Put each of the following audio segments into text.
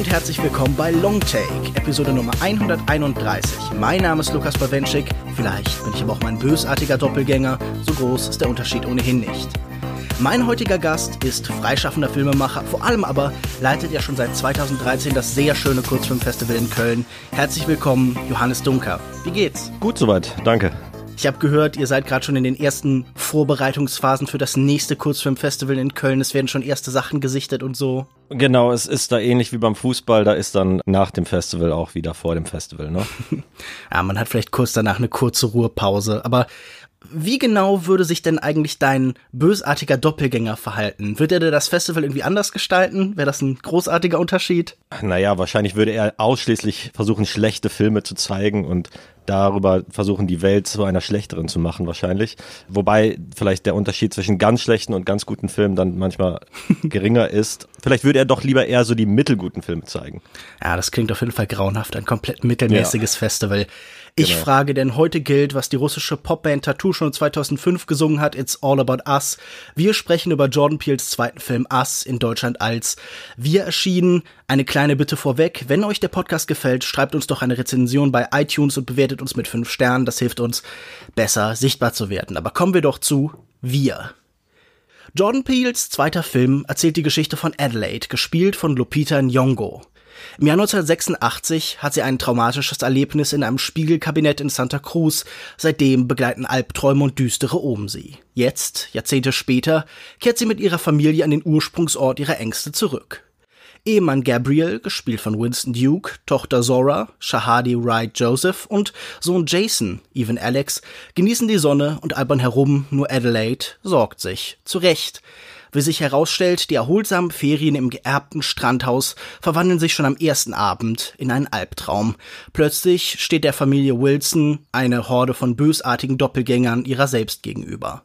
Und herzlich willkommen bei Longtake, Episode Nummer 131. Mein Name ist Lukas Bawenschik, vielleicht bin ich aber auch mein bösartiger Doppelgänger, so groß ist der Unterschied ohnehin nicht. Mein heutiger Gast ist freischaffender Filmemacher, vor allem aber leitet er schon seit 2013 das sehr schöne Kurzfilmfestival in Köln. Herzlich willkommen, Johannes Dunker. Wie geht's? Gut soweit, danke. Ich habe gehört, ihr seid gerade schon in den ersten Vorbereitungsphasen für das nächste Kurzfilmfestival in Köln. Es werden schon erste Sachen gesichtet und so. Genau, es ist da ähnlich wie beim Fußball, da ist dann nach dem Festival auch wieder vor dem Festival, ne? ja, man hat vielleicht kurz danach eine kurze Ruhepause, aber wie genau würde sich denn eigentlich dein bösartiger Doppelgänger verhalten? Würde er das Festival irgendwie anders gestalten? Wäre das ein großartiger Unterschied? Naja, wahrscheinlich würde er ausschließlich versuchen, schlechte Filme zu zeigen und darüber versuchen, die Welt zu einer schlechteren zu machen, wahrscheinlich. Wobei vielleicht der Unterschied zwischen ganz schlechten und ganz guten Filmen dann manchmal geringer ist. Vielleicht würde er doch lieber eher so die mittelguten Filme zeigen. Ja, das klingt auf jeden Fall grauenhaft. Ein komplett mittelmäßiges ja. Festival. Ich genau. frage, denn heute gilt, was die russische Popband Tattoo schon 2005 gesungen hat, It's All About Us. Wir sprechen über Jordan Peels zweiten Film Us in Deutschland als Wir erschienen. Eine kleine Bitte vorweg, wenn euch der Podcast gefällt, schreibt uns doch eine Rezension bei iTunes und bewertet uns mit fünf Sternen. Das hilft uns, besser sichtbar zu werden. Aber kommen wir doch zu Wir. Jordan Peels zweiter Film erzählt die Geschichte von Adelaide, gespielt von Lupita Nyong'o. Im Jahr 1986 hat sie ein traumatisches Erlebnis in einem Spiegelkabinett in Santa Cruz. Seitdem begleiten Albträume und düstere um sie. Jetzt, Jahrzehnte später, kehrt sie mit ihrer Familie an den Ursprungsort ihrer Ängste zurück. Ehemann Gabriel, gespielt von Winston Duke, Tochter Zora, Shahadi Wright Joseph und Sohn Jason, Even Alex, genießen die Sonne und albern herum, nur Adelaide sorgt sich. Zu Recht. Wie sich herausstellt, die erholsamen Ferien im geerbten Strandhaus verwandeln sich schon am ersten Abend in einen Albtraum. Plötzlich steht der Familie Wilson eine Horde von bösartigen Doppelgängern ihrer selbst gegenüber.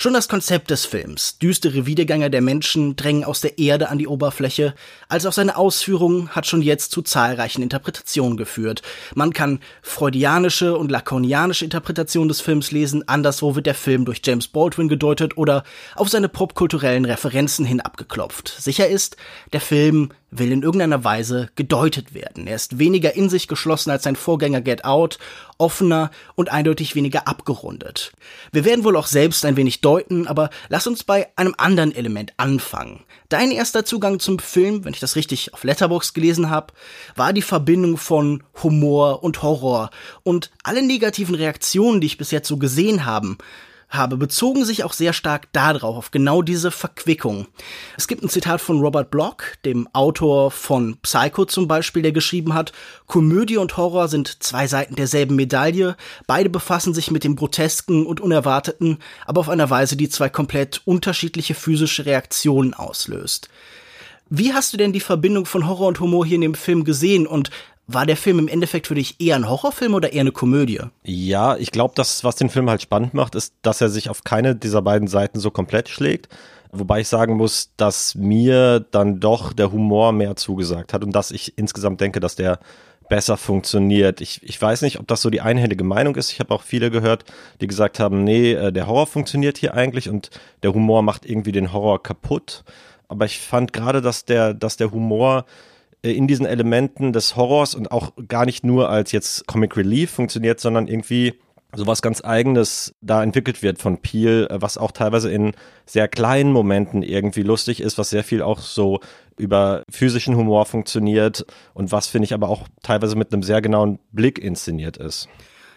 Schon das Konzept des Films, düstere Wiedergänger der Menschen drängen aus der Erde an die Oberfläche, als auch seine Ausführung hat schon jetzt zu zahlreichen Interpretationen geführt. Man kann freudianische und lakonianische Interpretationen des Films lesen, anderswo wird der Film durch James Baldwin gedeutet oder auf seine popkulturellen Referenzen hin abgeklopft. Sicher ist, der Film will in irgendeiner Weise gedeutet werden. Er ist weniger in sich geschlossen als sein Vorgänger Get Out, offener und eindeutig weniger abgerundet. Wir werden wohl auch selbst ein wenig deuten, aber lass uns bei einem anderen Element anfangen. Dein erster Zugang zum Film, wenn ich das richtig auf Letterbox gelesen habe, war die Verbindung von Humor und Horror und alle negativen Reaktionen, die ich bis jetzt so gesehen haben, habe, bezogen sich auch sehr stark darauf, auf genau diese Verquickung. Es gibt ein Zitat von Robert Block, dem Autor von Psycho zum Beispiel, der geschrieben hat, Komödie und Horror sind zwei Seiten derselben Medaille, beide befassen sich mit dem Grotesken und Unerwarteten, aber auf einer Weise, die zwei komplett unterschiedliche physische Reaktionen auslöst. Wie hast du denn die Verbindung von Horror und Humor hier in dem Film gesehen und war der Film im Endeffekt für dich eher ein Horrorfilm oder eher eine Komödie? Ja, ich glaube, das, was den Film halt spannend macht, ist, dass er sich auf keine dieser beiden Seiten so komplett schlägt. Wobei ich sagen muss, dass mir dann doch der Humor mehr zugesagt hat und dass ich insgesamt denke, dass der besser funktioniert. Ich, ich weiß nicht, ob das so die einhellige Meinung ist. Ich habe auch viele gehört, die gesagt haben, nee, äh, der Horror funktioniert hier eigentlich und der Humor macht irgendwie den Horror kaputt. Aber ich fand gerade, dass der, dass der Humor in diesen Elementen des Horrors und auch gar nicht nur als jetzt Comic Relief funktioniert, sondern irgendwie sowas ganz eigenes da entwickelt wird von Peel, äh, was auch teilweise in sehr kleinen Momenten irgendwie lustig ist, was sehr viel auch so über physischen Humor funktioniert und was finde ich aber auch teilweise mit einem sehr genauen Blick inszeniert ist.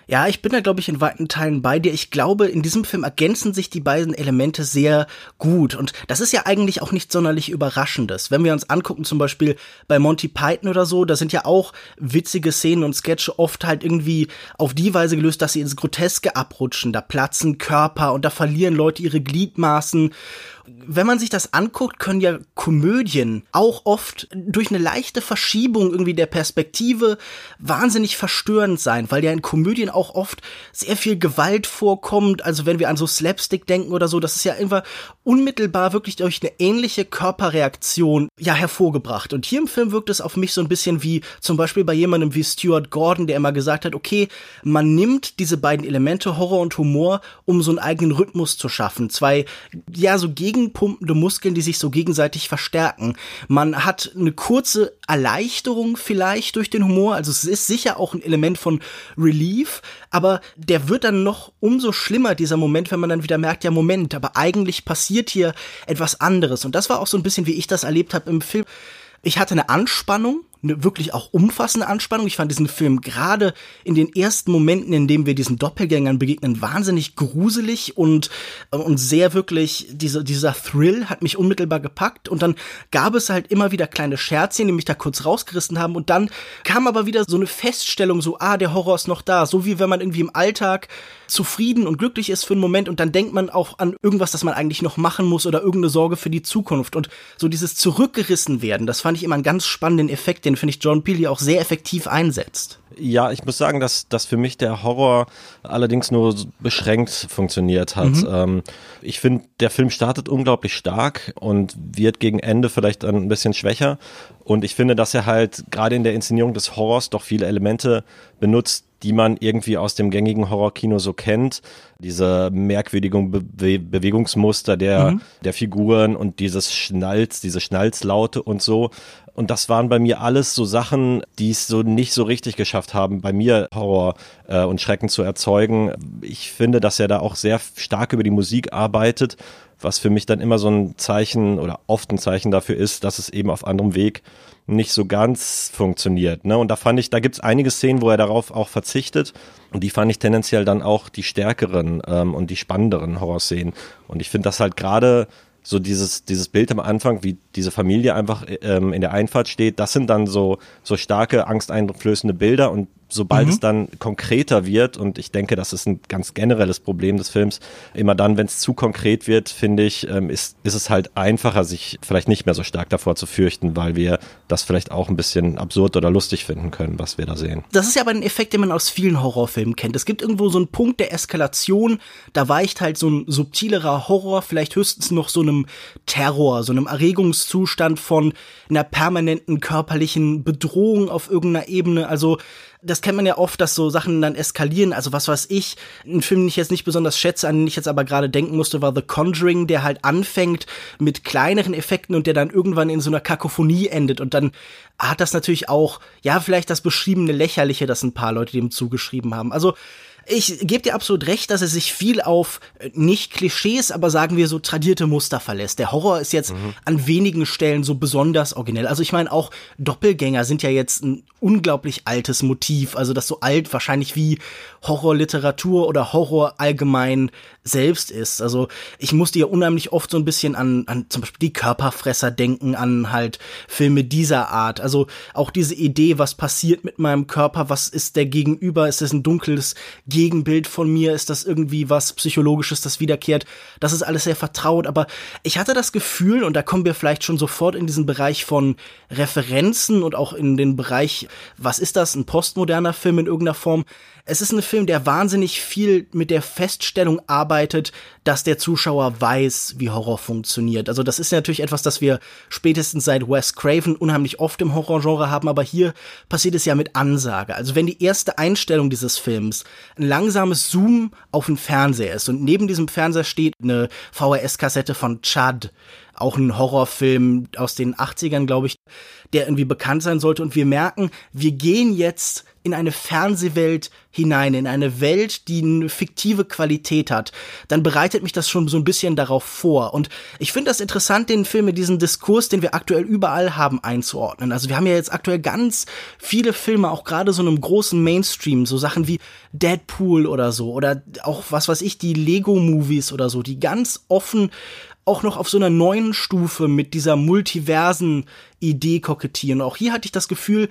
Ja, ich bin da, glaube ich, in weiten Teilen bei dir. Ich glaube, in diesem Film ergänzen sich die beiden Elemente sehr gut. Und das ist ja eigentlich auch nicht sonderlich Überraschendes. Wenn wir uns angucken, zum Beispiel bei Monty Python oder so, da sind ja auch witzige Szenen und Sketche oft halt irgendwie auf die Weise gelöst, dass sie ins Groteske abrutschen. Da platzen Körper und da verlieren Leute ihre Gliedmaßen wenn man sich das anguckt, können ja Komödien auch oft durch eine leichte Verschiebung irgendwie der Perspektive wahnsinnig verstörend sein, weil ja in Komödien auch oft sehr viel Gewalt vorkommt. Also wenn wir an so Slapstick denken oder so, das ist ja einfach unmittelbar wirklich durch eine ähnliche Körperreaktion ja hervorgebracht. Und hier im Film wirkt es auf mich so ein bisschen wie zum Beispiel bei jemandem wie Stuart Gordon, der immer gesagt hat, okay, man nimmt diese beiden Elemente Horror und Humor, um so einen eigenen Rhythmus zu schaffen. Zwei, ja, so gegenpumpende Muskeln, die sich so gegenseitig verstärken. Man hat eine kurze Erleichterung vielleicht durch den Humor, also es ist sicher auch ein Element von Relief, aber der wird dann noch umso schlimmer, dieser Moment, wenn man dann wieder merkt, ja, Moment, aber eigentlich passiert hier etwas anderes. Und das war auch so ein bisschen, wie ich das erlebt habe im Film. Ich hatte eine Anspannung, eine wirklich auch umfassende Anspannung. Ich fand diesen Film gerade in den ersten Momenten, in denen wir diesen Doppelgängern begegnen, wahnsinnig gruselig und, äh, und sehr wirklich, diese, dieser Thrill hat mich unmittelbar gepackt. Und dann gab es halt immer wieder kleine Scherzchen, die mich da kurz rausgerissen haben. Und dann kam aber wieder so eine Feststellung, so, ah, der Horror ist noch da, so wie wenn man irgendwie im Alltag zufrieden und glücklich ist für einen Moment und dann denkt man auch an irgendwas, das man eigentlich noch machen muss oder irgendeine Sorge für die Zukunft. Und so dieses zurückgerissen werden, das fand ich immer einen ganz spannenden Effekt, den finde ich John Peele auch sehr effektiv einsetzt. Ja, ich muss sagen, dass, dass für mich der Horror allerdings nur beschränkt funktioniert hat. Mhm. Ähm, ich finde, der Film startet unglaublich stark und wird gegen Ende vielleicht ein bisschen schwächer. Und ich finde, dass er halt gerade in der Inszenierung des Horrors doch viele Elemente benutzt, die man irgendwie aus dem gängigen Horrorkino so kennt. Diese merkwürdigen Be Bewegungsmuster der, mhm. der Figuren und dieses Schnalz, diese Schnalzlaute und so. Und das waren bei mir alles so Sachen, die es so nicht so richtig geschafft haben, bei mir Horror äh, und Schrecken zu erzeugen. Ich finde, dass er da auch sehr stark über die Musik arbeitet, was für mich dann immer so ein Zeichen oder oft ein Zeichen dafür ist, dass es eben auf anderem Weg nicht so ganz funktioniert. Ne? Und da fand ich, da gibt's einige Szenen, wo er darauf auch verzichtet. Und die fand ich tendenziell dann auch die stärkeren ähm, und die spannenderen Horrorszenen. Und ich finde das halt gerade so dieses, dieses Bild am Anfang, wie diese Familie einfach ähm, in der Einfahrt steht, das sind dann so, so starke, angsteinflößende Bilder und sobald mhm. es dann konkreter wird, und ich denke, das ist ein ganz generelles Problem des Films, immer dann, wenn es zu konkret wird, finde ich, ähm, ist, ist es halt einfacher, sich vielleicht nicht mehr so stark davor zu fürchten, weil wir das vielleicht auch ein bisschen absurd oder lustig finden können, was wir da sehen. Das ist ja aber ein Effekt, den man aus vielen Horrorfilmen kennt. Es gibt irgendwo so einen Punkt der Eskalation, da weicht halt so ein subtilerer Horror, vielleicht höchstens noch so einem Terror, so einem Erregungszustand von einer permanenten körperlichen Bedrohung auf irgendeiner Ebene. Also das kennt man ja oft, dass so Sachen dann eskalieren. Also was weiß ich, ein Film, den ich jetzt nicht besonders schätze, an den ich jetzt aber gerade denken musste, war The Conjuring, der halt anfängt mit kleineren Effekten und der dann irgendwann in so einer Kakophonie endet. Und dann hat das natürlich auch, ja, vielleicht das beschriebene Lächerliche, das ein paar Leute dem zugeschrieben haben. Also ich gebe dir absolut recht, dass er sich viel auf äh, nicht Klischees, aber sagen wir so tradierte Muster verlässt. Der Horror ist jetzt mhm. an wenigen Stellen so besonders originell. Also ich meine, auch Doppelgänger sind ja jetzt ein unglaublich altes Motiv. Also das so alt wahrscheinlich wie Horrorliteratur oder Horror allgemein selbst ist. Also ich musste ja unheimlich oft so ein bisschen an, an zum Beispiel die Körperfresser denken, an halt Filme dieser Art. Also auch diese Idee, was passiert mit meinem Körper, was ist der Gegenüber, ist es ein dunkles Gegenbild von mir, ist das irgendwie was Psychologisches, das wiederkehrt. Das ist alles sehr vertraut, aber ich hatte das Gefühl, und da kommen wir vielleicht schon sofort in diesen Bereich von Referenzen und auch in den Bereich, was ist das, ein postmoderner Film in irgendeiner Form, es ist ein Film, der wahnsinnig viel mit der Feststellung arbeitet, dass der Zuschauer weiß, wie Horror funktioniert. Also das ist natürlich etwas, das wir spätestens seit Wes Craven unheimlich oft im Horrorgenre haben, aber hier passiert es ja mit Ansage. Also wenn die erste Einstellung dieses Films ein langsames Zoom auf den Fernseher ist und neben diesem Fernseher steht eine VHS-Kassette von Chad, auch ein Horrorfilm aus den 80ern, glaube ich, der irgendwie bekannt sein sollte. Und wir merken, wir gehen jetzt in eine Fernsehwelt hinein, in eine Welt, die eine fiktive Qualität hat, dann bereitet mich das schon so ein bisschen darauf vor. Und ich finde das interessant, den Film mit diesem Diskurs, den wir aktuell überall haben, einzuordnen. Also wir haben ja jetzt aktuell ganz viele Filme, auch gerade so einem großen Mainstream, so Sachen wie Deadpool oder so, oder auch was weiß ich, die Lego-Movies oder so, die ganz offen auch noch auf so einer neuen Stufe mit dieser multiversen Idee kokettieren. Auch hier hatte ich das Gefühl,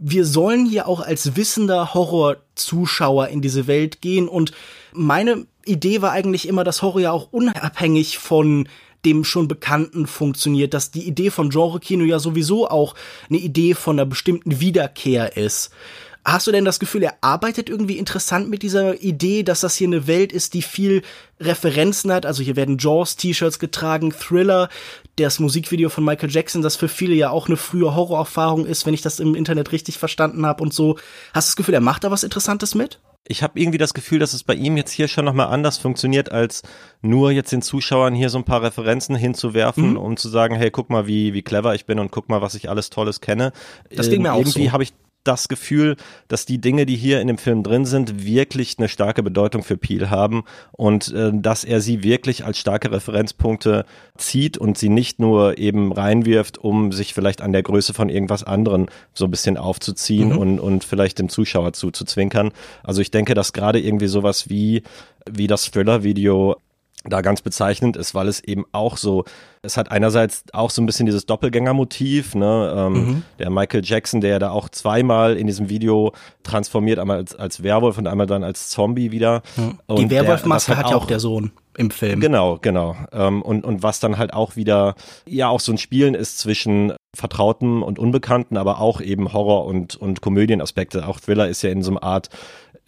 wir sollen hier auch als wissender Horror-Zuschauer in diese Welt gehen und meine Idee war eigentlich immer, dass Horror ja auch unabhängig von dem schon Bekannten funktioniert, dass die Idee von Genre-Kino ja sowieso auch eine Idee von einer bestimmten Wiederkehr ist. Hast du denn das Gefühl, er arbeitet irgendwie interessant mit dieser Idee, dass das hier eine Welt ist, die viel Referenzen hat? Also hier werden Jaws-T-Shirts getragen, Thriller, das Musikvideo von Michael Jackson, das für viele ja auch eine frühe Horrorerfahrung ist, wenn ich das im Internet richtig verstanden habe und so. Hast du das Gefühl, er macht da was Interessantes mit? Ich habe irgendwie das Gefühl, dass es bei ihm jetzt hier schon nochmal anders funktioniert, als nur jetzt den Zuschauern hier so ein paar Referenzen hinzuwerfen, mhm. um zu sagen, hey, guck mal, wie, wie clever ich bin und guck mal, was ich alles Tolles kenne. Das ging mir ähm, auch irgendwie so. habe ich das Gefühl, dass die Dinge, die hier in dem Film drin sind, wirklich eine starke Bedeutung für Peel haben und äh, dass er sie wirklich als starke Referenzpunkte zieht und sie nicht nur eben reinwirft, um sich vielleicht an der Größe von irgendwas anderen so ein bisschen aufzuziehen mhm. und, und vielleicht dem Zuschauer zuzuzwinkern. Also ich denke, dass gerade irgendwie sowas wie, wie das Thriller-Video da ganz bezeichnend ist, weil es eben auch so, es hat einerseits auch so ein bisschen dieses Doppelgängermotiv, ne, ähm, mhm. der Michael Jackson, der da auch zweimal in diesem Video transformiert, einmal als, als Werwolf und einmal dann als Zombie wieder. Mhm. Die Werwolfmaske hat ja auch der Sohn im Film. Genau, genau. Ähm, und, und was dann halt auch wieder, ja, auch so ein Spielen ist zwischen Vertrauten und Unbekannten, aber auch eben Horror- und, und Komödienaspekte. Auch Thriller ist ja in so einer Art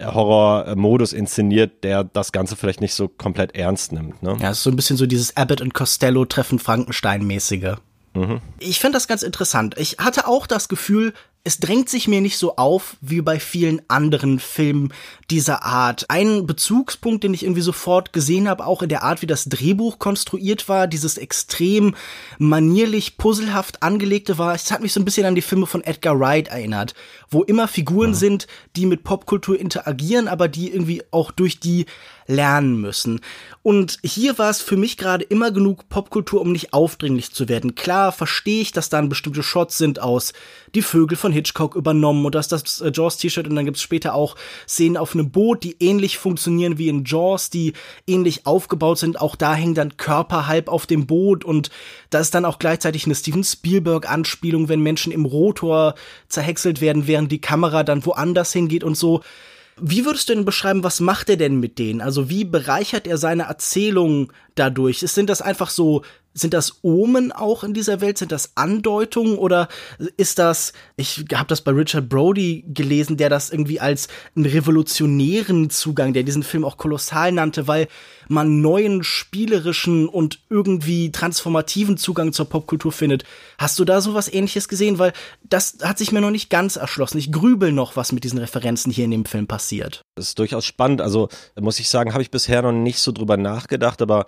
Horror-Modus inszeniert, der das Ganze vielleicht nicht so komplett ernst nimmt. Ne? Ja, es ist so ein bisschen so dieses Abbott und Costello treffen Frankenstein-mäßige. Mhm. Ich finde das ganz interessant. Ich hatte auch das Gefühl, es drängt sich mir nicht so auf wie bei vielen anderen Filmen dieser Art. Ein Bezugspunkt, den ich irgendwie sofort gesehen habe, auch in der Art, wie das Drehbuch konstruiert war, dieses extrem manierlich, puzzlehaft angelegte war, es hat mich so ein bisschen an die Filme von Edgar Wright erinnert, wo immer Figuren mhm. sind, die mit Popkultur interagieren, aber die irgendwie auch durch die lernen müssen. Und hier war es für mich gerade immer genug Popkultur, um nicht aufdringlich zu werden. Klar verstehe ich, dass dann bestimmte Shots sind aus Die Vögel von Hitchcock übernommen und das äh, Jaws-T-Shirt und dann gibt es später auch Szenen auf einem Boot, die ähnlich funktionieren wie in Jaws, die ähnlich aufgebaut sind. Auch da hängen dann Körper halb auf dem Boot und da ist dann auch gleichzeitig eine Steven Spielberg-Anspielung, wenn Menschen im Rotor zerhäckselt werden, während die Kamera dann woanders hingeht und so. Wie würdest du denn beschreiben, was macht er denn mit denen? Also wie bereichert er seine Erzählung dadurch? Sind das einfach so sind das Omen auch in dieser Welt? Sind das Andeutungen oder ist das, ich habe das bei Richard Brody gelesen, der das irgendwie als einen revolutionären Zugang, der diesen Film auch kolossal nannte, weil man neuen spielerischen und irgendwie transformativen Zugang zur Popkultur findet. Hast du da sowas ähnliches gesehen? Weil das hat sich mir noch nicht ganz erschlossen. Ich grübel noch, was mit diesen Referenzen hier in dem Film passiert. Das ist durchaus spannend. Also muss ich sagen, habe ich bisher noch nicht so drüber nachgedacht, aber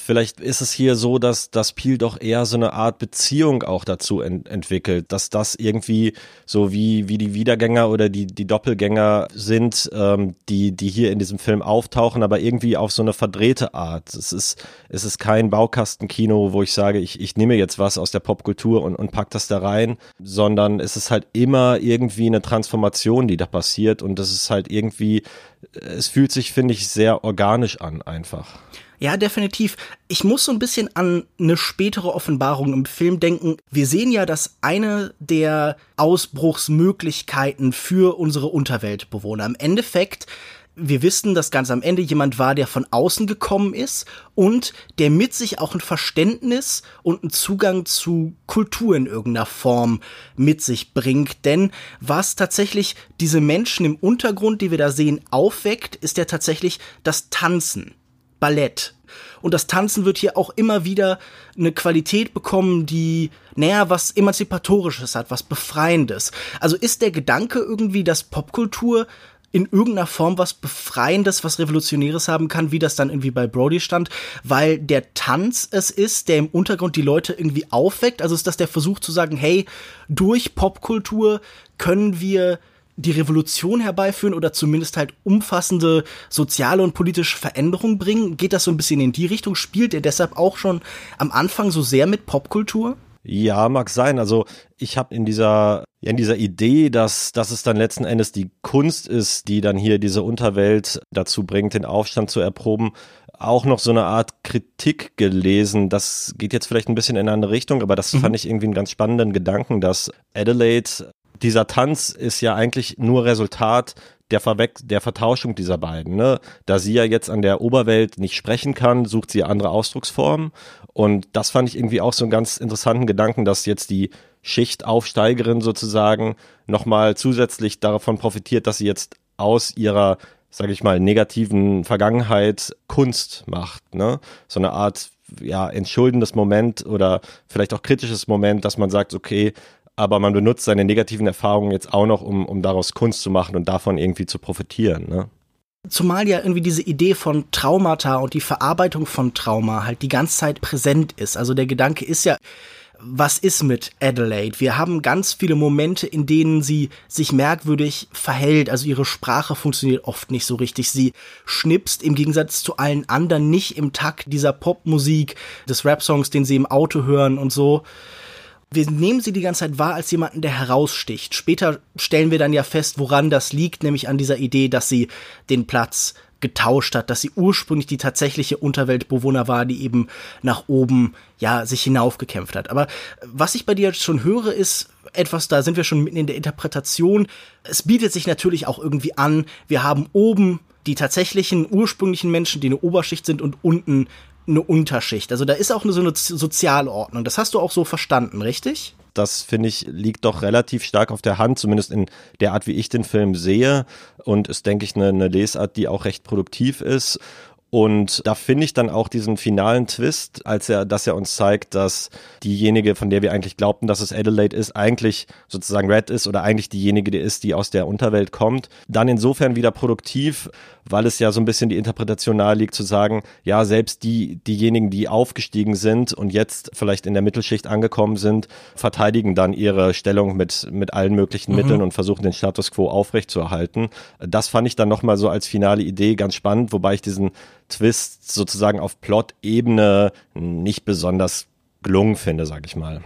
Vielleicht ist es hier so, dass das Peel doch eher so eine Art Beziehung auch dazu ent entwickelt, dass das irgendwie so wie, wie die Wiedergänger oder die, die Doppelgänger sind, ähm, die, die hier in diesem Film auftauchen, aber irgendwie auf so eine verdrehte Art. Es ist, es ist kein Baukastenkino, wo ich sage, ich, ich nehme jetzt was aus der Popkultur und, und pack das da rein, sondern es ist halt immer irgendwie eine Transformation, die da passiert und das ist halt irgendwie, es fühlt sich, finde ich, sehr organisch an einfach. Ja, definitiv. Ich muss so ein bisschen an eine spätere Offenbarung im Film denken. Wir sehen ja, dass eine der Ausbruchsmöglichkeiten für unsere Unterweltbewohner im Endeffekt wir wissen, dass ganz am Ende jemand war, der von außen gekommen ist und der mit sich auch ein Verständnis und einen Zugang zu Kultur in irgendeiner Form mit sich bringt. Denn was tatsächlich diese Menschen im Untergrund, die wir da sehen, aufweckt, ist ja tatsächlich das Tanzen. Ballett. Und das Tanzen wird hier auch immer wieder eine Qualität bekommen, die, naja, was Emanzipatorisches hat, was Befreiendes. Also ist der Gedanke irgendwie, dass Popkultur in irgendeiner Form was Befreiendes, was Revolutionäres haben kann, wie das dann irgendwie bei Brody stand, weil der Tanz es ist, der im Untergrund die Leute irgendwie aufweckt. Also ist das der Versuch zu sagen, hey, durch Popkultur können wir die Revolution herbeiführen oder zumindest halt umfassende soziale und politische Veränderungen bringen? Geht das so ein bisschen in die Richtung? Spielt er deshalb auch schon am Anfang so sehr mit Popkultur? Ja, mag sein. Also ich habe in dieser in dieser Idee, dass, dass es dann letzten Endes die Kunst ist, die dann hier diese Unterwelt dazu bringt, den Aufstand zu erproben, auch noch so eine Art Kritik gelesen. Das geht jetzt vielleicht ein bisschen in eine andere Richtung, aber das mhm. fand ich irgendwie einen ganz spannenden Gedanken, dass Adelaide dieser Tanz ist ja eigentlich nur Resultat der, Verwe der Vertauschung dieser beiden. Ne? Da sie ja jetzt an der Oberwelt nicht sprechen kann, sucht sie andere Ausdrucksformen. Und das fand ich irgendwie auch so einen ganz interessanten Gedanken, dass jetzt die Schichtaufsteigerin sozusagen nochmal zusätzlich davon profitiert, dass sie jetzt aus ihrer, sage ich mal, negativen Vergangenheit Kunst macht. Ne? So eine Art ja, entschuldendes Moment oder vielleicht auch kritisches Moment, dass man sagt, okay, aber man benutzt seine negativen Erfahrungen jetzt auch noch, um, um daraus Kunst zu machen und davon irgendwie zu profitieren. Ne? Zumal ja irgendwie diese Idee von Traumata und die Verarbeitung von Trauma halt die ganze Zeit präsent ist. Also der Gedanke ist ja, was ist mit Adelaide? Wir haben ganz viele Momente, in denen sie sich merkwürdig verhält. Also ihre Sprache funktioniert oft nicht so richtig. Sie schnipst im Gegensatz zu allen anderen nicht im Takt dieser Popmusik, des Rap-Songs, den sie im Auto hören und so. Wir nehmen sie die ganze Zeit wahr als jemanden, der heraussticht. Später stellen wir dann ja fest, woran das liegt, nämlich an dieser Idee, dass sie den Platz getauscht hat, dass sie ursprünglich die tatsächliche Unterweltbewohner war, die eben nach oben, ja, sich hinaufgekämpft hat. Aber was ich bei dir schon höre, ist etwas, da sind wir schon mitten in der Interpretation. Es bietet sich natürlich auch irgendwie an, wir haben oben die tatsächlichen ursprünglichen Menschen, die eine Oberschicht sind und unten eine Unterschicht. Also da ist auch so eine Sozialordnung. Das hast du auch so verstanden, richtig? Das finde ich liegt doch relativ stark auf der Hand, zumindest in der Art, wie ich den Film sehe. Und ist, denke ich, eine, eine Lesart, die auch recht produktiv ist. Und da finde ich dann auch diesen finalen Twist, als er, dass er uns zeigt, dass diejenige, von der wir eigentlich glaubten, dass es Adelaide ist, eigentlich sozusagen Red ist oder eigentlich diejenige, die ist, die aus der Unterwelt kommt, dann insofern wieder produktiv, weil es ja so ein bisschen die Interpretation naheliegt zu sagen, ja, selbst die, diejenigen, die aufgestiegen sind und jetzt vielleicht in der Mittelschicht angekommen sind, verteidigen dann ihre Stellung mit, mit allen möglichen mhm. Mitteln und versuchen den Status quo aufrechtzuerhalten. Das fand ich dann nochmal so als finale Idee ganz spannend, wobei ich diesen Twist sozusagen auf Plot-Ebene nicht besonders gelungen finde, sag ich mal.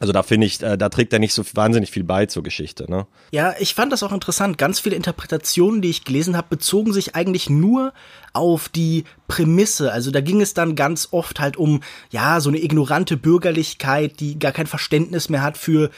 Also da finde ich, äh, da trägt er nicht so wahnsinnig viel bei zur Geschichte. Ne? Ja, ich fand das auch interessant. Ganz viele Interpretationen, die ich gelesen habe, bezogen sich eigentlich nur auf die Prämisse. Also da ging es dann ganz oft halt um, ja, so eine ignorante Bürgerlichkeit, die gar kein Verständnis mehr hat für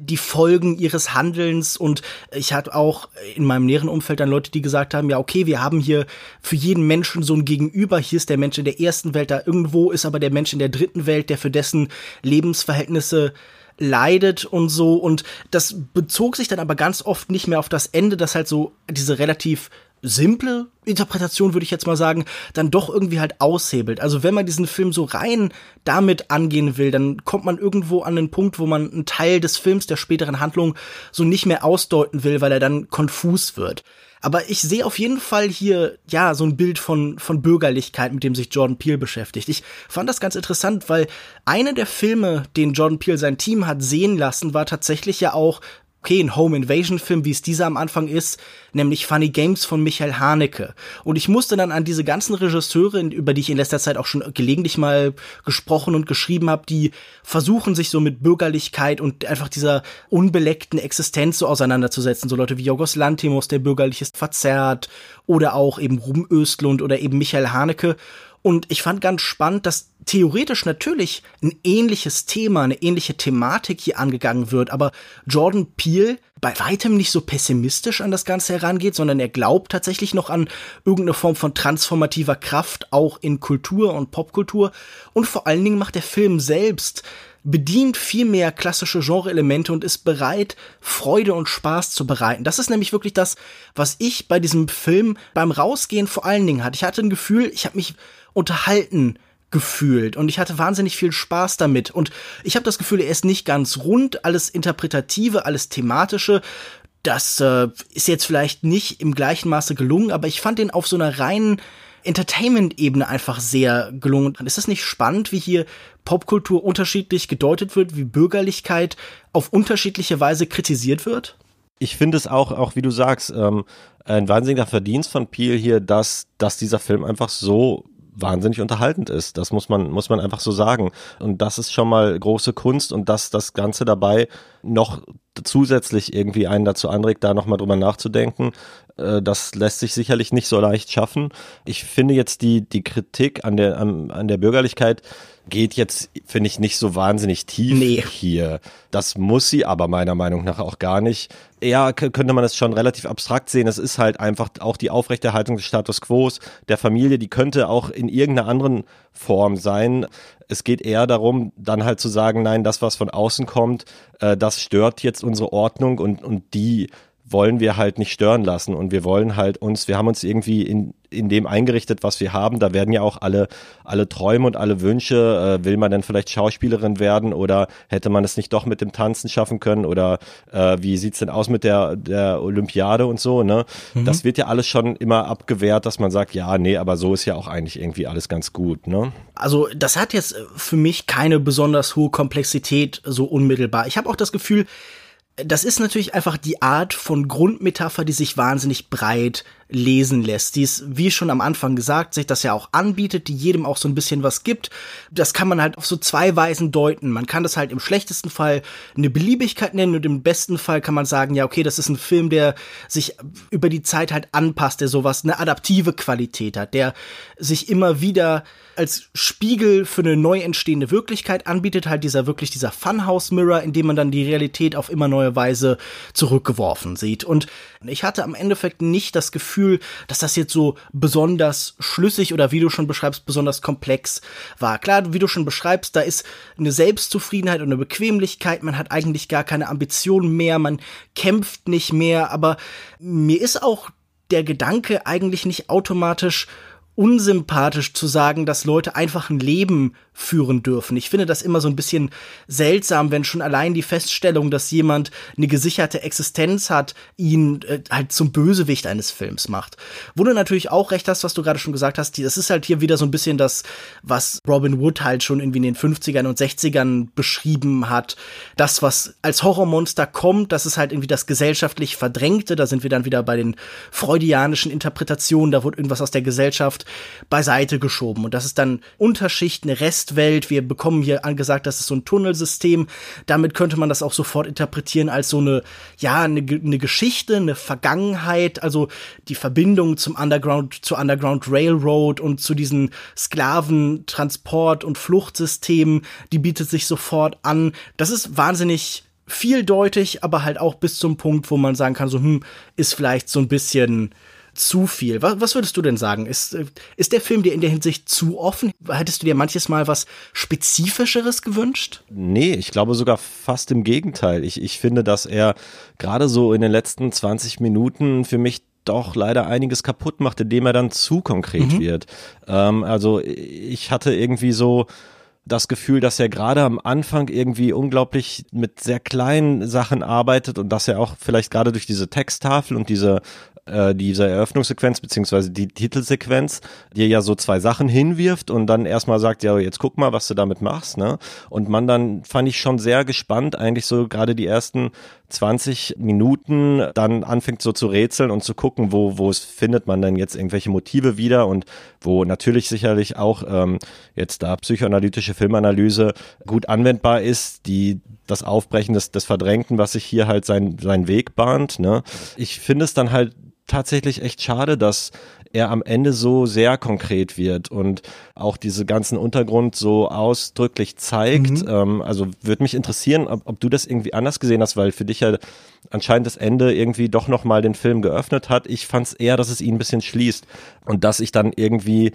die Folgen ihres Handelns und ich hatte auch in meinem näheren Umfeld dann Leute, die gesagt haben, ja, okay, wir haben hier für jeden Menschen so ein Gegenüber. Hier ist der Mensch in der ersten Welt, da irgendwo ist aber der Mensch in der dritten Welt, der für dessen Lebensverhältnisse leidet und so. Und das bezog sich dann aber ganz oft nicht mehr auf das Ende, das halt so diese relativ simple Interpretation, würde ich jetzt mal sagen, dann doch irgendwie halt aushebelt. Also wenn man diesen Film so rein damit angehen will, dann kommt man irgendwo an den Punkt, wo man einen Teil des Films der späteren Handlung so nicht mehr ausdeuten will, weil er dann konfus wird. Aber ich sehe auf jeden Fall hier, ja, so ein Bild von, von Bürgerlichkeit, mit dem sich Jordan Peele beschäftigt. Ich fand das ganz interessant, weil eine der Filme, den Jordan Peele sein Team hat sehen lassen, war tatsächlich ja auch okay, ein Home Invasion Film, wie es dieser am Anfang ist, nämlich Funny Games von Michael Haneke. Und ich musste dann an diese ganzen Regisseure, über die ich in letzter Zeit auch schon gelegentlich mal gesprochen und geschrieben habe, die versuchen sich so mit Bürgerlichkeit und einfach dieser unbeleckten Existenz so auseinanderzusetzen. So Leute wie Jorgos Lantimos, der bürgerlich ist verzerrt, oder auch eben Ruben Östlund oder eben Michael Haneke. Und ich fand ganz spannend, dass theoretisch natürlich ein ähnliches Thema, eine ähnliche Thematik hier angegangen wird, aber Jordan Peele bei weitem nicht so pessimistisch an das Ganze herangeht, sondern er glaubt tatsächlich noch an irgendeine Form von transformativer Kraft, auch in Kultur und Popkultur. Und vor allen Dingen macht der Film selbst bedient viel mehr klassische Genre-Elemente und ist bereit, Freude und Spaß zu bereiten. Das ist nämlich wirklich das, was ich bei diesem Film beim Rausgehen vor allen Dingen hatte. Ich hatte ein Gefühl, ich habe mich unterhalten gefühlt und ich hatte wahnsinnig viel Spaß damit und ich habe das Gefühl, er ist nicht ganz rund, alles interpretative, alles thematische. Das äh, ist jetzt vielleicht nicht im gleichen Maße gelungen, aber ich fand den auf so einer reinen Entertainment-Ebene einfach sehr gelungen. Ist es nicht spannend, wie hier Popkultur unterschiedlich gedeutet wird, wie Bürgerlichkeit auf unterschiedliche Weise kritisiert wird? Ich finde es auch, auch wie du sagst, ähm, ein wahnsinniger Verdienst von Peel hier, dass, dass dieser Film einfach so wahnsinnig unterhaltend ist. Das muss man, muss man einfach so sagen. Und das ist schon mal große Kunst und dass das Ganze dabei noch zusätzlich irgendwie einen dazu anregt, da nochmal drüber nachzudenken. Äh, das lässt sich sicherlich nicht so leicht schaffen. Ich finde jetzt die, die Kritik an der, an, an der Bürgerlichkeit geht jetzt, finde ich, nicht so wahnsinnig tief nee. hier. Das muss sie aber meiner Meinung nach auch gar nicht. Eher könnte man es schon relativ abstrakt sehen. Es ist halt einfach auch die Aufrechterhaltung des Status quo der Familie, die könnte auch in irgendeiner anderen Form sein. Es geht eher darum, dann halt zu sagen, nein, das, was von außen kommt, äh, das stört jetzt unsere Ordnung und, und die wollen wir halt nicht stören lassen und wir wollen halt uns, wir haben uns irgendwie in, in dem eingerichtet, was wir haben. Da werden ja auch alle, alle Träume und alle Wünsche, äh, will man denn vielleicht Schauspielerin werden oder hätte man es nicht doch mit dem Tanzen schaffen können oder äh, wie sieht's denn aus mit der, der Olympiade und so, ne? Mhm. Das wird ja alles schon immer abgewehrt, dass man sagt, ja, nee, aber so ist ja auch eigentlich irgendwie alles ganz gut, ne? Also das hat jetzt für mich keine besonders hohe Komplexität so unmittelbar. Ich habe auch das Gefühl, das ist natürlich einfach die Art von Grundmetapher, die sich wahnsinnig breit lesen lässt. Die es, wie schon am Anfang gesagt, sich das ja auch anbietet, die jedem auch so ein bisschen was gibt. Das kann man halt auf so zwei Weisen deuten. Man kann das halt im schlechtesten Fall eine Beliebigkeit nennen und im besten Fall kann man sagen, ja, okay, das ist ein Film, der sich über die Zeit halt anpasst, der sowas, eine adaptive Qualität hat, der sich immer wieder als Spiegel für eine neu entstehende Wirklichkeit anbietet, halt dieser wirklich dieser Funhouse Mirror, in dem man dann die Realität auf immer neue Weise zurückgeworfen sieht. Und ich hatte am Endeffekt nicht das Gefühl, dass das jetzt so besonders schlüssig oder wie du schon beschreibst, besonders komplex war. Klar, wie du schon beschreibst, da ist eine Selbstzufriedenheit und eine Bequemlichkeit, man hat eigentlich gar keine Ambitionen mehr, man kämpft nicht mehr, aber mir ist auch der Gedanke eigentlich nicht automatisch unsympathisch zu sagen, dass Leute einfach ein Leben führen dürfen. Ich finde das immer so ein bisschen seltsam, wenn schon allein die Feststellung, dass jemand eine gesicherte Existenz hat, ihn äh, halt zum Bösewicht eines Films macht. Wo du natürlich auch recht hast, was du gerade schon gesagt hast, das ist halt hier wieder so ein bisschen das, was Robin Wood halt schon irgendwie in den 50ern und 60ern beschrieben hat. Das, was als Horrormonster kommt, das ist halt irgendwie das gesellschaftlich Verdrängte. Da sind wir dann wieder bei den freudianischen Interpretationen. Da wird irgendwas aus der Gesellschaft beiseite geschoben. Und das ist dann Unterschicht, eine Restwelt. Wir bekommen hier angesagt, das ist so ein Tunnelsystem. Damit könnte man das auch sofort interpretieren als so eine, ja, eine, eine Geschichte, eine Vergangenheit, also die Verbindung zum Underground, zur Underground Railroad und zu diesen Sklaventransport- und Fluchtsystemen, die bietet sich sofort an. Das ist wahnsinnig vieldeutig, aber halt auch bis zum Punkt, wo man sagen kann, so, hm, ist vielleicht so ein bisschen zu viel. Was, was würdest du denn sagen? Ist, äh, ist der Film dir in der Hinsicht zu offen? Hättest du dir manches Mal was Spezifischeres gewünscht? Nee, ich glaube sogar fast im Gegenteil. Ich, ich finde, dass er gerade so in den letzten 20 Minuten für mich doch leider einiges kaputt macht, indem er dann zu konkret mhm. wird. Ähm, also ich hatte irgendwie so das Gefühl, dass er gerade am Anfang irgendwie unglaublich mit sehr kleinen Sachen arbeitet und dass er auch vielleicht gerade durch diese Texttafel und diese äh, diese Eröffnungssequenz beziehungsweise die Titelsequenz dir ja so zwei Sachen hinwirft und dann erstmal sagt, ja, jetzt guck mal, was du damit machst, ne? Und man dann fand ich schon sehr gespannt, eigentlich so gerade die ersten 20 Minuten dann anfängt so zu rätseln und zu gucken, wo, wo es findet man denn jetzt irgendwelche Motive wieder und wo natürlich sicherlich auch ähm, jetzt da psychoanalytische Filmanalyse gut anwendbar ist, die das Aufbrechen des, des Verdrängten, was sich hier halt sein, seinen Weg bahnt. Ne? Ich finde es dann halt tatsächlich echt schade, dass er am Ende so sehr konkret wird und auch diese ganzen Untergrund so ausdrücklich zeigt. Mhm. Ähm, also würde mich interessieren, ob, ob, du das irgendwie anders gesehen hast, weil für dich ja anscheinend das Ende irgendwie doch nochmal den Film geöffnet hat. Ich fand es eher, dass es ihn ein bisschen schließt und dass ich dann irgendwie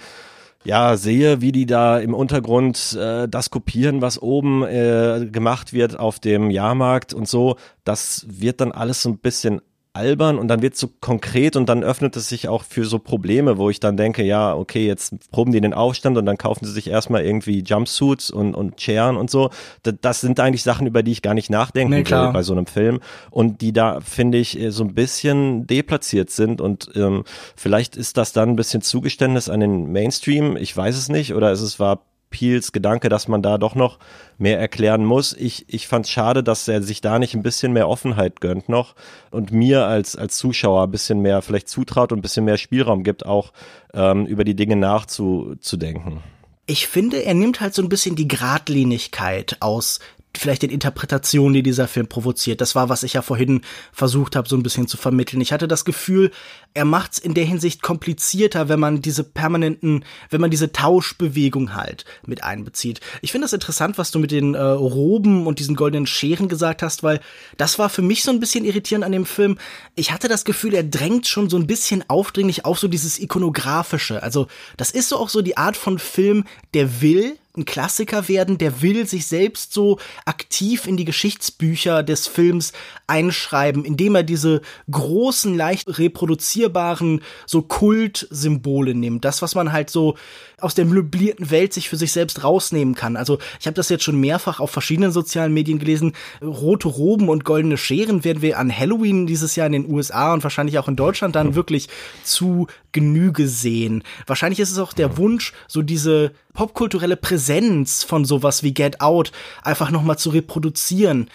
ja, sehe, wie die da im Untergrund äh, das kopieren, was oben äh, gemacht wird auf dem Jahrmarkt und so, das wird dann alles so ein bisschen albern und dann wird es so konkret und dann öffnet es sich auch für so Probleme, wo ich dann denke, ja, okay, jetzt proben die den Aufstand und dann kaufen sie sich erstmal irgendwie Jumpsuits und, und Chairen und so. Das, das sind eigentlich Sachen, über die ich gar nicht nachdenken nee, will bei so einem Film und die da, finde ich, so ein bisschen deplatziert sind und ähm, vielleicht ist das dann ein bisschen Zugeständnis an den Mainstream, ich weiß es nicht, oder ist es war Peels Gedanke, dass man da doch noch mehr erklären muss. Ich, ich fand es schade, dass er sich da nicht ein bisschen mehr Offenheit gönnt noch und mir als, als Zuschauer ein bisschen mehr vielleicht zutraut und ein bisschen mehr Spielraum gibt, auch ähm, über die Dinge nachzudenken. Ich finde, er nimmt halt so ein bisschen die Gradlinigkeit aus vielleicht den Interpretationen, die dieser Film provoziert. Das war, was ich ja vorhin versucht habe, so ein bisschen zu vermitteln. Ich hatte das Gefühl, er macht's in der Hinsicht komplizierter, wenn man diese permanenten, wenn man diese Tauschbewegung halt mit einbezieht. Ich finde das interessant, was du mit den äh, Roben und diesen goldenen Scheren gesagt hast, weil das war für mich so ein bisschen irritierend an dem Film. Ich hatte das Gefühl, er drängt schon so ein bisschen aufdringlich auf so dieses ikonografische. Also, das ist so auch so die Art von Film, der will, ein Klassiker werden, der will sich selbst so aktiv in die Geschichtsbücher des Films einschreiben, indem er diese großen, leicht reproduzierbaren, so Kultsymbole nimmt. Das, was man halt so aus der möblierten Welt sich für sich selbst rausnehmen kann. Also ich habe das jetzt schon mehrfach auf verschiedenen sozialen Medien gelesen. Rote Roben und goldene Scheren werden wir an Halloween dieses Jahr in den USA und wahrscheinlich auch in Deutschland dann wirklich zu Genüge sehen. Wahrscheinlich ist es auch der Wunsch, so diese popkulturelle Präsenz von sowas wie Get Out einfach nochmal zu reproduzieren.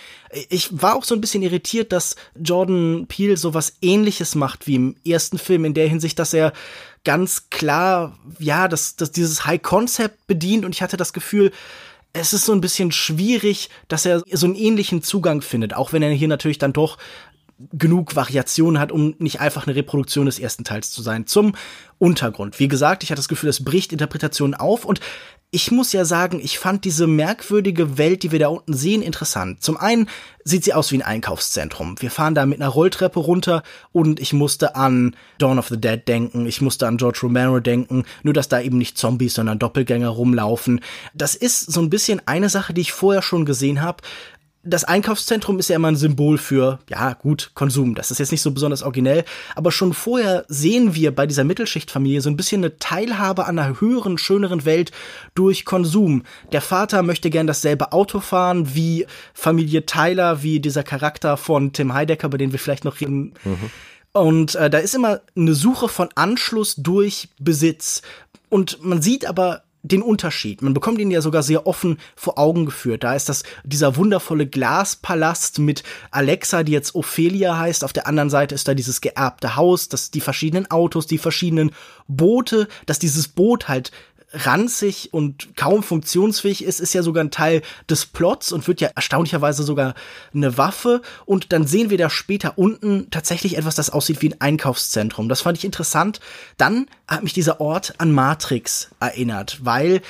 Ich war auch so ein bisschen irritiert, dass Jordan Peele sowas ähnliches macht wie im ersten Film, in der Hinsicht, dass er ganz klar, ja, dass, dass dieses High Concept bedient und ich hatte das Gefühl, es ist so ein bisschen schwierig, dass er so einen ähnlichen Zugang findet, auch wenn er hier natürlich dann doch genug Variation hat, um nicht einfach eine Reproduktion des ersten Teils zu sein. Zum Untergrund. Wie gesagt, ich hatte das Gefühl, es bricht Interpretationen auf und ich muss ja sagen, ich fand diese merkwürdige Welt, die wir da unten sehen, interessant. Zum einen sieht sie aus wie ein Einkaufszentrum. Wir fahren da mit einer Rolltreppe runter und ich musste an Dawn of the Dead denken, ich musste an George Romero denken, nur dass da eben nicht Zombies, sondern Doppelgänger rumlaufen. Das ist so ein bisschen eine Sache, die ich vorher schon gesehen habe, das Einkaufszentrum ist ja immer ein Symbol für, ja, gut, Konsum. Das ist jetzt nicht so besonders originell. Aber schon vorher sehen wir bei dieser Mittelschichtfamilie so ein bisschen eine Teilhabe an einer höheren, schöneren Welt durch Konsum. Der Vater möchte gern dasselbe Auto fahren wie Familie Tyler, wie dieser Charakter von Tim Heidecker, bei dem wir vielleicht noch reden. Mhm. Und äh, da ist immer eine Suche von Anschluss durch Besitz. Und man sieht aber den Unterschied. Man bekommt ihn ja sogar sehr offen vor Augen geführt. Da ist das dieser wundervolle Glaspalast mit Alexa, die jetzt Ophelia heißt. Auf der anderen Seite ist da dieses geerbte Haus, das die verschiedenen Autos, die verschiedenen Boote, dass dieses Boot halt ranzig und kaum funktionsfähig ist, ist ja sogar ein Teil des Plots und wird ja erstaunlicherweise sogar eine Waffe. Und dann sehen wir da später unten tatsächlich etwas, das aussieht wie ein Einkaufszentrum. Das fand ich interessant. Dann hat mich dieser Ort an Matrix erinnert, weil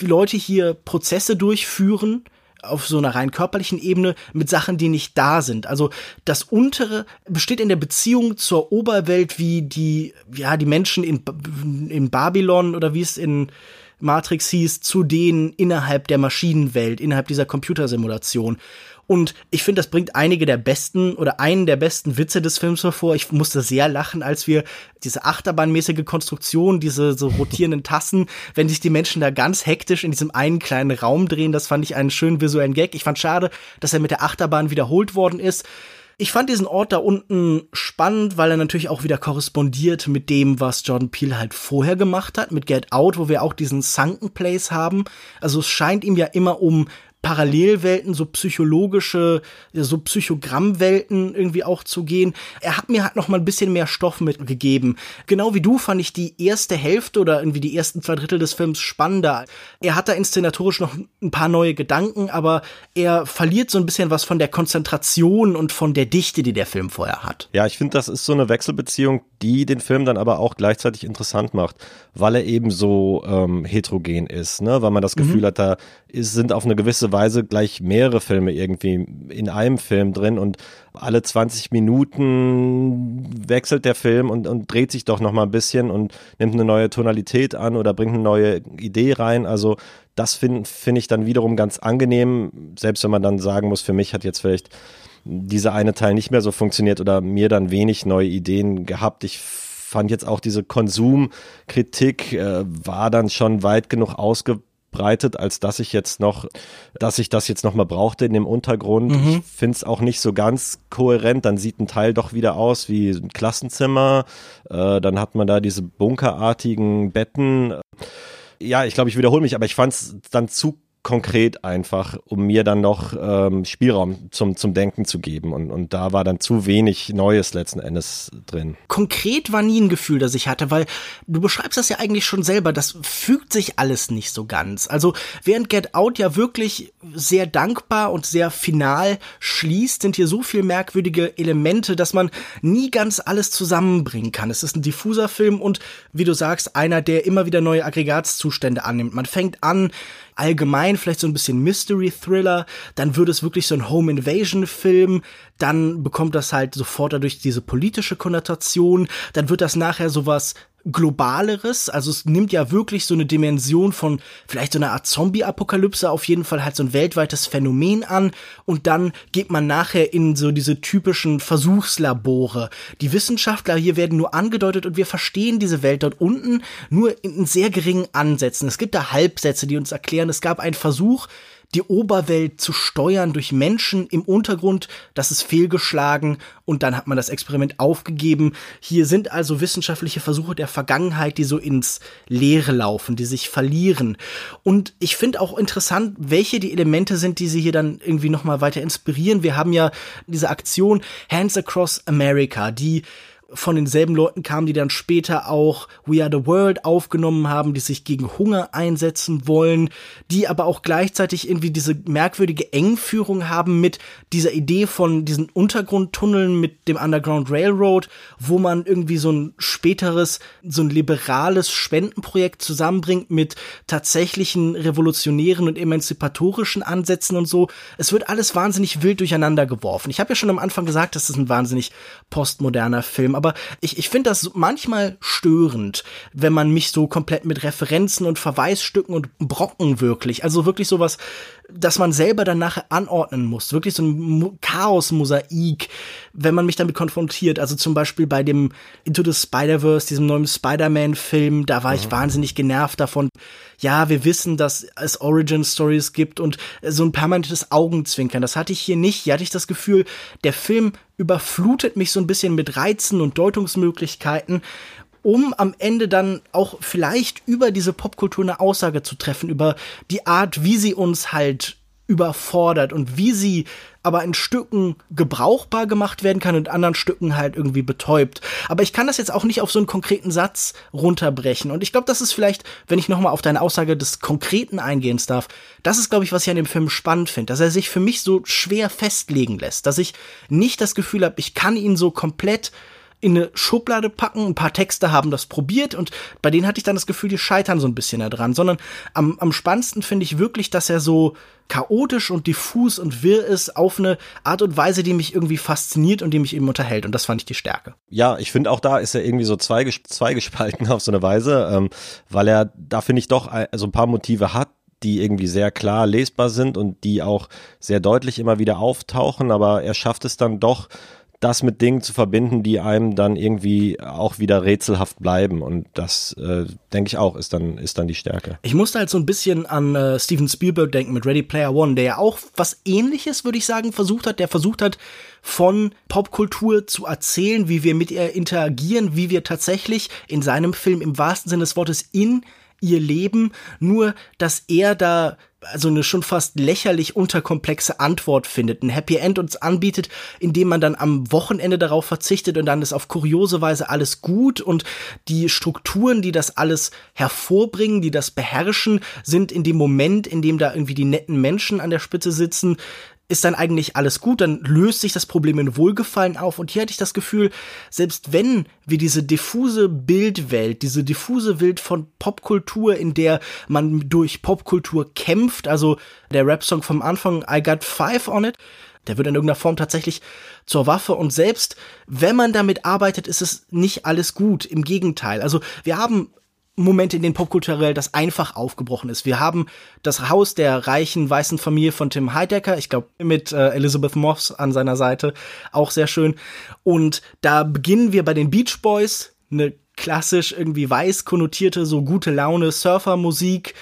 Leute hier Prozesse durchführen, auf so einer rein körperlichen Ebene mit Sachen, die nicht da sind. Also das untere besteht in der Beziehung zur Oberwelt, wie die, ja, die Menschen in, in Babylon oder wie es in Matrix hieß, zu denen innerhalb der Maschinenwelt, innerhalb dieser Computersimulation. Und ich finde, das bringt einige der besten oder einen der besten Witze des Films hervor. Ich musste sehr lachen, als wir diese achterbahnmäßige Konstruktion, diese so rotierenden Tassen, wenn sich die Menschen da ganz hektisch in diesem einen kleinen Raum drehen, das fand ich einen schönen visuellen Gag. Ich fand schade, dass er mit der Achterbahn wiederholt worden ist. Ich fand diesen Ort da unten spannend, weil er natürlich auch wieder korrespondiert mit dem, was Jordan Peele halt vorher gemacht hat, mit Get Out, wo wir auch diesen Sunken Place haben. Also es scheint ihm ja immer um Parallelwelten, so psychologische, so Psychogrammwelten irgendwie auch zu gehen. Er hat mir halt noch mal ein bisschen mehr Stoff mitgegeben. Genau wie du fand ich die erste Hälfte oder irgendwie die ersten zwei Drittel des Films spannender. Er hat da inszenatorisch noch ein paar neue Gedanken, aber er verliert so ein bisschen was von der Konzentration und von der Dichte, die der Film vorher hat. Ja, ich finde, das ist so eine Wechselbeziehung, die den Film dann aber auch gleichzeitig interessant macht, weil er eben so ähm, heterogen ist, ne? weil man das Gefühl mhm. hat, da ist, sind auf eine gewisse Weise gleich mehrere Filme irgendwie in einem Film drin und alle 20 Minuten wechselt der Film und, und dreht sich doch noch mal ein bisschen und nimmt eine neue Tonalität an oder bringt eine neue Idee rein. Also das finde find ich dann wiederum ganz angenehm, selbst wenn man dann sagen muss, für mich hat jetzt vielleicht dieser eine Teil nicht mehr so funktioniert oder mir dann wenig neue Ideen gehabt. Ich fand jetzt auch diese Konsumkritik äh, war dann schon weit genug ausge ausbreitet, als dass ich jetzt noch, dass ich das jetzt noch mal brauchte in dem Untergrund. Mhm. Ich finde es auch nicht so ganz kohärent. Dann sieht ein Teil doch wieder aus wie ein Klassenzimmer. Äh, dann hat man da diese bunkerartigen Betten. Ja, ich glaube, ich wiederhole mich, aber ich fand es dann zu konkret einfach, um mir dann noch ähm, Spielraum zum, zum Denken zu geben. Und, und da war dann zu wenig Neues letzten Endes drin. Konkret war nie ein Gefühl, das ich hatte, weil du beschreibst das ja eigentlich schon selber, das fügt sich alles nicht so ganz. Also während Get Out ja wirklich sehr dankbar und sehr final schließt, sind hier so viel merkwürdige Elemente, dass man nie ganz alles zusammenbringen kann. Es ist ein diffuser Film und, wie du sagst, einer, der immer wieder neue Aggregatzustände annimmt. Man fängt an, allgemein vielleicht so ein bisschen Mystery Thriller, dann wird es wirklich so ein Home Invasion Film, dann bekommt das halt sofort dadurch diese politische Konnotation, dann wird das nachher sowas globaleres, also es nimmt ja wirklich so eine Dimension von vielleicht so einer Art Zombie-Apokalypse, auf jeden Fall halt so ein weltweites Phänomen an und dann geht man nachher in so diese typischen Versuchslabore. Die Wissenschaftler hier werden nur angedeutet und wir verstehen diese Welt dort unten nur in sehr geringen Ansätzen. Es gibt da Halbsätze, die uns erklären, es gab einen Versuch, die Oberwelt zu steuern durch Menschen im Untergrund, das ist fehlgeschlagen und dann hat man das Experiment aufgegeben. Hier sind also wissenschaftliche Versuche der Vergangenheit, die so ins Leere laufen, die sich verlieren. Und ich finde auch interessant, welche die Elemente sind, die sie hier dann irgendwie nochmal weiter inspirieren. Wir haben ja diese Aktion Hands Across America, die von denselben Leuten kam, die dann später auch We Are the World aufgenommen haben, die sich gegen Hunger einsetzen wollen, die aber auch gleichzeitig irgendwie diese merkwürdige Engführung haben mit dieser Idee von diesen Untergrundtunneln mit dem Underground Railroad, wo man irgendwie so ein späteres, so ein liberales Spendenprojekt zusammenbringt mit tatsächlichen revolutionären und emanzipatorischen Ansätzen und so. Es wird alles wahnsinnig wild durcheinander geworfen. Ich habe ja schon am Anfang gesagt, das ist ein wahnsinnig postmoderner Film, aber ich, ich finde das manchmal störend, wenn man mich so komplett mit Referenzen und Verweisstücken und Brocken wirklich, also wirklich sowas, dass man selber dann nachher anordnen muss. Wirklich so ein Chaos-Mosaik, wenn man mich damit konfrontiert. Also zum Beispiel bei dem Into the Spider-Verse, diesem neuen Spider-Man-Film, da war ich mhm. wahnsinnig genervt davon. Ja, wir wissen, dass es Origin-Stories gibt und so ein permanentes Augenzwinkern. Das hatte ich hier nicht. Hier hatte ich das Gefühl, der Film überflutet mich so ein bisschen mit Reizen und Deutungsmöglichkeiten um am Ende dann auch vielleicht über diese Popkultur eine Aussage zu treffen, über die Art, wie sie uns halt überfordert und wie sie aber in Stücken gebrauchbar gemacht werden kann und in anderen Stücken halt irgendwie betäubt. Aber ich kann das jetzt auch nicht auf so einen konkreten Satz runterbrechen. Und ich glaube, das ist vielleicht, wenn ich nochmal auf deine Aussage des Konkreten eingehen darf, das ist, glaube ich, was ich an dem Film spannend finde, dass er sich für mich so schwer festlegen lässt, dass ich nicht das Gefühl habe, ich kann ihn so komplett in eine Schublade packen. Ein paar Texte haben das probiert und bei denen hatte ich dann das Gefühl, die scheitern so ein bisschen da dran. Sondern am, am spannendsten finde ich wirklich, dass er so chaotisch und diffus und wirr ist auf eine Art und Weise, die mich irgendwie fasziniert und die mich eben unterhält. Und das fand ich die Stärke. Ja, ich finde auch da ist er irgendwie so zweigespalten auf so eine Weise, ähm, weil er da finde ich doch so ein paar Motive hat, die irgendwie sehr klar lesbar sind und die auch sehr deutlich immer wieder auftauchen, aber er schafft es dann doch das mit Dingen zu verbinden, die einem dann irgendwie auch wieder rätselhaft bleiben. Und das, äh, denke ich auch, ist dann, ist dann die Stärke. Ich musste halt so ein bisschen an äh, Steven Spielberg denken mit Ready Player One, der ja auch was ähnliches, würde ich sagen, versucht hat. Der versucht hat, von Popkultur zu erzählen, wie wir mit ihr interagieren, wie wir tatsächlich in seinem Film im wahrsten Sinne des Wortes in ihr Leben, nur dass er da also eine schon fast lächerlich unterkomplexe Antwort findet, ein Happy End uns anbietet, indem man dann am Wochenende darauf verzichtet und dann ist auf kuriose Weise alles gut und die Strukturen, die das alles hervorbringen, die das beherrschen, sind in dem Moment, in dem da irgendwie die netten Menschen an der Spitze sitzen, ist dann eigentlich alles gut, dann löst sich das Problem in Wohlgefallen auf. Und hier hatte ich das Gefühl, selbst wenn wir diese diffuse Bildwelt, diese diffuse Welt von Popkultur, in der man durch Popkultur kämpft, also der Rap-Song vom Anfang, I Got Five on It, der wird in irgendeiner Form tatsächlich zur Waffe und selbst wenn man damit arbeitet, ist es nicht alles gut. Im Gegenteil. Also wir haben Momente, in denen popkulturell das einfach aufgebrochen ist. Wir haben das Haus der reichen weißen Familie von Tim Heidecker, ich glaube mit äh, Elizabeth Moss an seiner Seite, auch sehr schön. Und da beginnen wir bei den Beach Boys, eine klassisch irgendwie weiß konnotierte, so gute Laune Surfermusik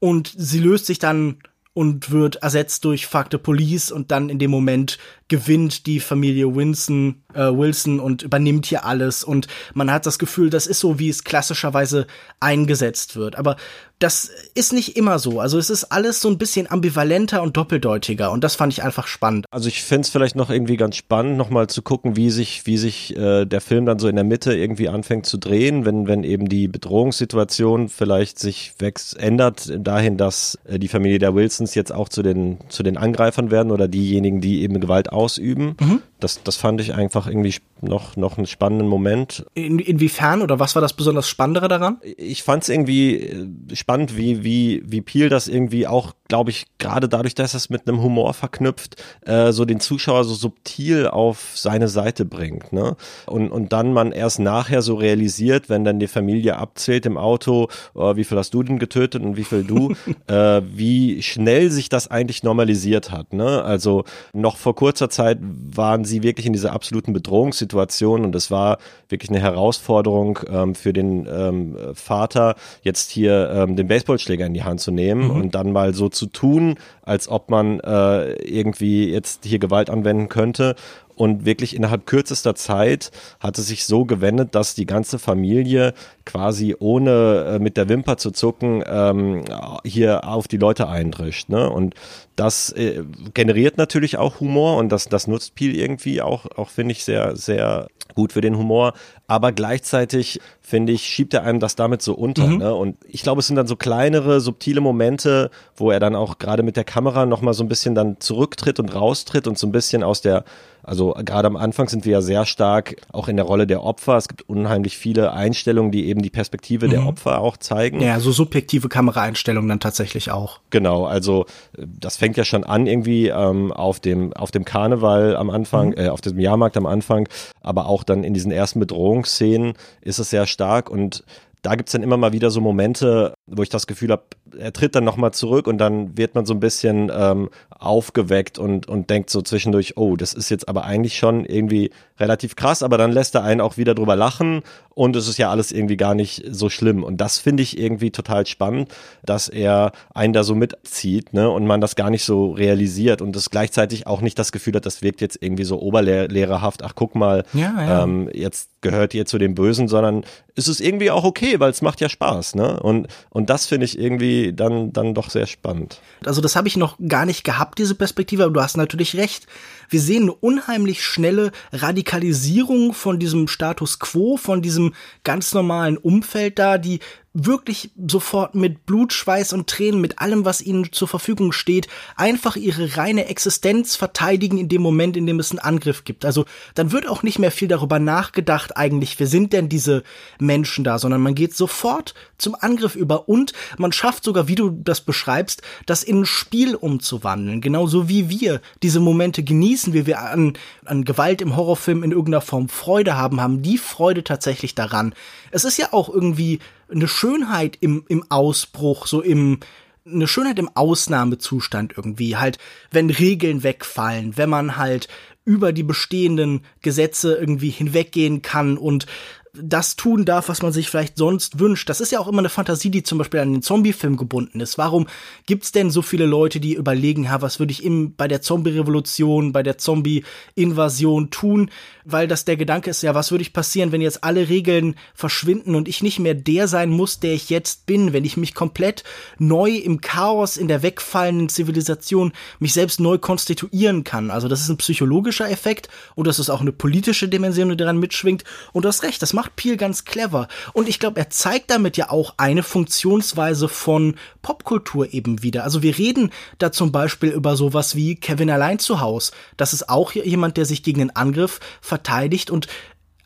und sie löst sich dann und wird ersetzt durch Fuck the Police und dann in dem Moment gewinnt die Familie Wilson, äh, Wilson und übernimmt hier alles und man hat das Gefühl, das ist so, wie es klassischerweise eingesetzt wird. Aber das ist nicht immer so. Also es ist alles so ein bisschen ambivalenter und doppeldeutiger und das fand ich einfach spannend. Also ich finde es vielleicht noch irgendwie ganz spannend, nochmal zu gucken, wie sich, wie sich äh, der Film dann so in der Mitte irgendwie anfängt zu drehen, wenn, wenn eben die Bedrohungssituation vielleicht sich wächst, ändert dahin, dass äh, die Familie der Wilsons jetzt auch zu den, zu den Angreifern werden oder diejenigen, die eben Gewalt ausüben. Mhm. Das, das fand ich einfach irgendwie noch, noch einen spannenden Moment. In, inwiefern oder was war das besonders Spannendere daran? Ich fand es irgendwie spannend äh, spannend, wie, wie, wie Peel das irgendwie auch, glaube ich, gerade dadurch, dass es mit einem Humor verknüpft, äh, so den Zuschauer so subtil auf seine Seite bringt. Ne? Und, und dann man erst nachher so realisiert, wenn dann die Familie abzählt im Auto, oh, wie viel hast du denn getötet und wie viel du, äh, wie schnell sich das eigentlich normalisiert hat. Ne? Also noch vor kurzer Zeit waren sie wirklich in dieser absoluten Bedrohungssituation und es war wirklich eine Herausforderung ähm, für den ähm, Vater, jetzt hier ähm, den Baseballschläger in die Hand zu nehmen mhm. und dann mal so zu tun, als ob man äh, irgendwie jetzt hier Gewalt anwenden könnte. Und wirklich innerhalb kürzester Zeit hat es sich so gewendet, dass die ganze Familie quasi ohne äh, mit der Wimper zu zucken ähm, hier auf die Leute eindrischt. Ne? Und das äh, generiert natürlich auch Humor und das, das nutzt Peel irgendwie auch, auch finde ich, sehr, sehr gut für den Humor. Aber gleichzeitig, finde ich, schiebt er einem das damit so unter. Mhm. Ne? Und ich glaube, es sind dann so kleinere, subtile Momente, wo er dann auch gerade mit der Kamera nochmal so ein bisschen dann zurücktritt und raustritt und so ein bisschen aus der also gerade am Anfang sind wir ja sehr stark auch in der Rolle der Opfer. Es gibt unheimlich viele Einstellungen, die eben die Perspektive mhm. der Opfer auch zeigen. Ja, so subjektive Kameraeinstellungen dann tatsächlich auch. Genau, also äh, das fängt ja schon an irgendwie ähm, auf dem auf dem Karneval am Anfang, mhm. äh, auf dem Jahrmarkt am Anfang, aber auch dann in diesen ersten Bedrohungsszenen ist es sehr stark und da gibt's dann immer mal wieder so Momente, wo ich das Gefühl habe, er tritt dann nochmal zurück und dann wird man so ein bisschen ähm, aufgeweckt und, und denkt so zwischendurch, oh, das ist jetzt aber eigentlich schon irgendwie relativ krass, aber dann lässt er einen auch wieder drüber lachen und es ist ja alles irgendwie gar nicht so schlimm. Und das finde ich irgendwie total spannend, dass er einen da so mitzieht ne, und man das gar nicht so realisiert und es gleichzeitig auch nicht das Gefühl hat, das wirkt jetzt irgendwie so oberlehrerhaft, ach guck mal, ja, ja. Ähm, jetzt gehört ihr zu dem Bösen, sondern es ist irgendwie auch okay, weil es macht ja Spaß. Ne? Und, und das finde ich irgendwie dann, dann doch sehr spannend. Also das habe ich noch gar nicht gehabt, diese Perspektive, aber du hast natürlich recht. Wir sehen eine unheimlich schnelle Radikalisierung von diesem Status quo, von diesem ganz normalen Umfeld da, die wirklich sofort mit Blut, Schweiß und Tränen, mit allem, was ihnen zur Verfügung steht, einfach ihre reine Existenz verteidigen in dem Moment, in dem es einen Angriff gibt. Also dann wird auch nicht mehr viel darüber nachgedacht, eigentlich, wer sind denn diese Menschen da, sondern man geht sofort zum Angriff über und man schafft sogar, wie du das beschreibst, das in ein Spiel umzuwandeln. Genauso wie wir diese Momente genießen, wie wir an, an Gewalt im Horrorfilm in irgendeiner Form Freude haben, haben die Freude tatsächlich daran. Es ist ja auch irgendwie eine Schönheit im, im Ausbruch, so im, eine Schönheit im Ausnahmezustand irgendwie, halt, wenn Regeln wegfallen, wenn man halt über die bestehenden Gesetze irgendwie hinweggehen kann und das tun darf, was man sich vielleicht sonst wünscht. Das ist ja auch immer eine Fantasie, die zum Beispiel an den Zombie-Film gebunden ist. Warum gibt's denn so viele Leute, die überlegen, ha, was würde ich im, bei der Zombie-Revolution, bei der Zombie-Invasion tun? Weil das der Gedanke ist, ja, was würde ich passieren, wenn jetzt alle Regeln verschwinden und ich nicht mehr der sein muss, der ich jetzt bin, wenn ich mich komplett neu im Chaos, in der wegfallenden Zivilisation mich selbst neu konstituieren kann. Also das ist ein psychologischer Effekt und das ist auch eine politische Dimension, die daran mitschwingt. Und du hast recht, das macht Peel ganz clever. Und ich glaube, er zeigt damit ja auch eine Funktionsweise von Popkultur eben wieder. Also wir reden da zum Beispiel über sowas wie Kevin allein zu Haus. Das ist auch jemand, der sich gegen den Angriff verteidigt und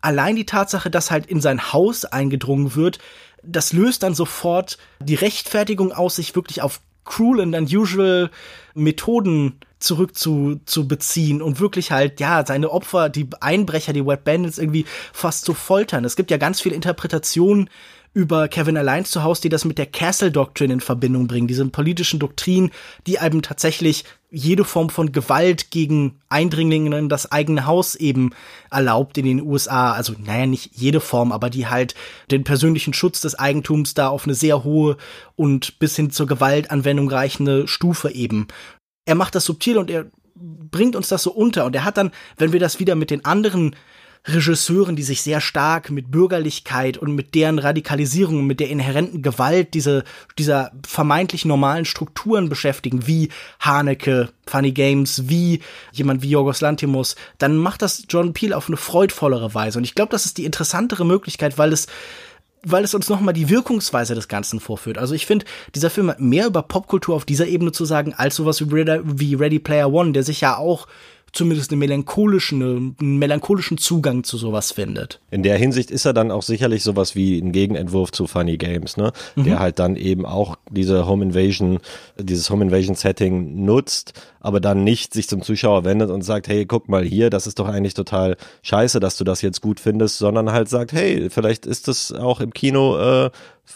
allein die Tatsache, dass halt in sein Haus eingedrungen wird, das löst dann sofort die Rechtfertigung aus, sich wirklich auf cruel and unusual Methoden zurück zu, zu beziehen und wirklich halt, ja, seine Opfer, die Einbrecher, die Wet Bandits irgendwie fast zu foltern. Es gibt ja ganz viele Interpretationen über Kevin allein zu Hause, die das mit der Castle Doctrine in Verbindung bringen, diese politischen Doktrin, die einem tatsächlich jede Form von Gewalt gegen Eindringlinge in das eigene Haus eben erlaubt in den USA. Also, naja, nicht jede Form, aber die halt den persönlichen Schutz des Eigentums da auf eine sehr hohe und bis hin zur Gewaltanwendung reichende Stufe eben er macht das subtil und er bringt uns das so unter. Und er hat dann, wenn wir das wieder mit den anderen Regisseuren, die sich sehr stark mit Bürgerlichkeit und mit deren Radikalisierung und mit der inhärenten Gewalt diese, dieser vermeintlich normalen Strukturen beschäftigen, wie Haneke, Funny Games, wie jemand wie Jorgos Lantimos, dann macht das John Peel auf eine freudvollere Weise. Und ich glaube, das ist die interessantere Möglichkeit, weil es weil es uns nochmal die Wirkungsweise des Ganzen vorführt. Also ich finde, dieser Film hat mehr über Popkultur auf dieser Ebene zu sagen, als sowas wie Ready Player One, der sich ja auch zumindest einen melancholischen, einen melancholischen Zugang zu sowas findet. In der Hinsicht ist er dann auch sicherlich sowas wie ein Gegenentwurf zu Funny Games, ne? Mhm. Der halt dann eben auch diese Home Invasion, dieses Home Invasion Setting nutzt, aber dann nicht sich zum Zuschauer wendet und sagt, hey, guck mal hier, das ist doch eigentlich total scheiße, dass du das jetzt gut findest, sondern halt sagt, hey, vielleicht ist es auch im Kino äh,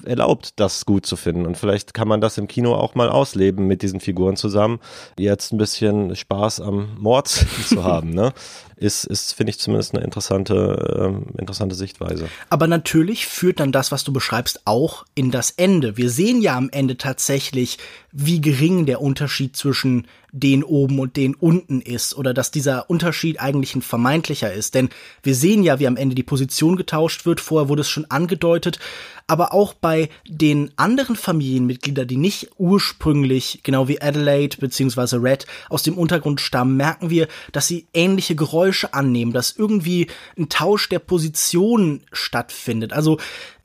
erlaubt, das gut zu finden. Und vielleicht kann man das im Kino auch mal ausleben mit diesen Figuren zusammen, jetzt ein bisschen Spaß am Mord zu haben. Ne? ist, ist finde ich zumindest eine interessante, äh, interessante Sichtweise. Aber natürlich führt dann das, was du beschreibst, auch in das Ende. Wir sehen ja am Ende tatsächlich, wie gering der Unterschied zwischen den oben und den unten ist oder dass dieser Unterschied eigentlich ein vermeintlicher ist. Denn wir sehen ja, wie am Ende die Position getauscht wird. Vorher wurde es schon angedeutet. Aber auch bei den anderen Familienmitgliedern, die nicht ursprünglich, genau wie Adelaide beziehungsweise Red, aus dem Untergrund stammen, merken wir, dass sie ähnliche Geräusche annehmen, dass irgendwie ein Tausch der Position stattfindet. Also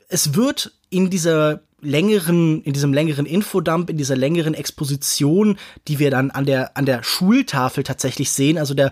es wird in dieser längeren, in diesem längeren Infodump, in dieser längeren Exposition, die wir dann an der, an der Schultafel tatsächlich sehen. Also der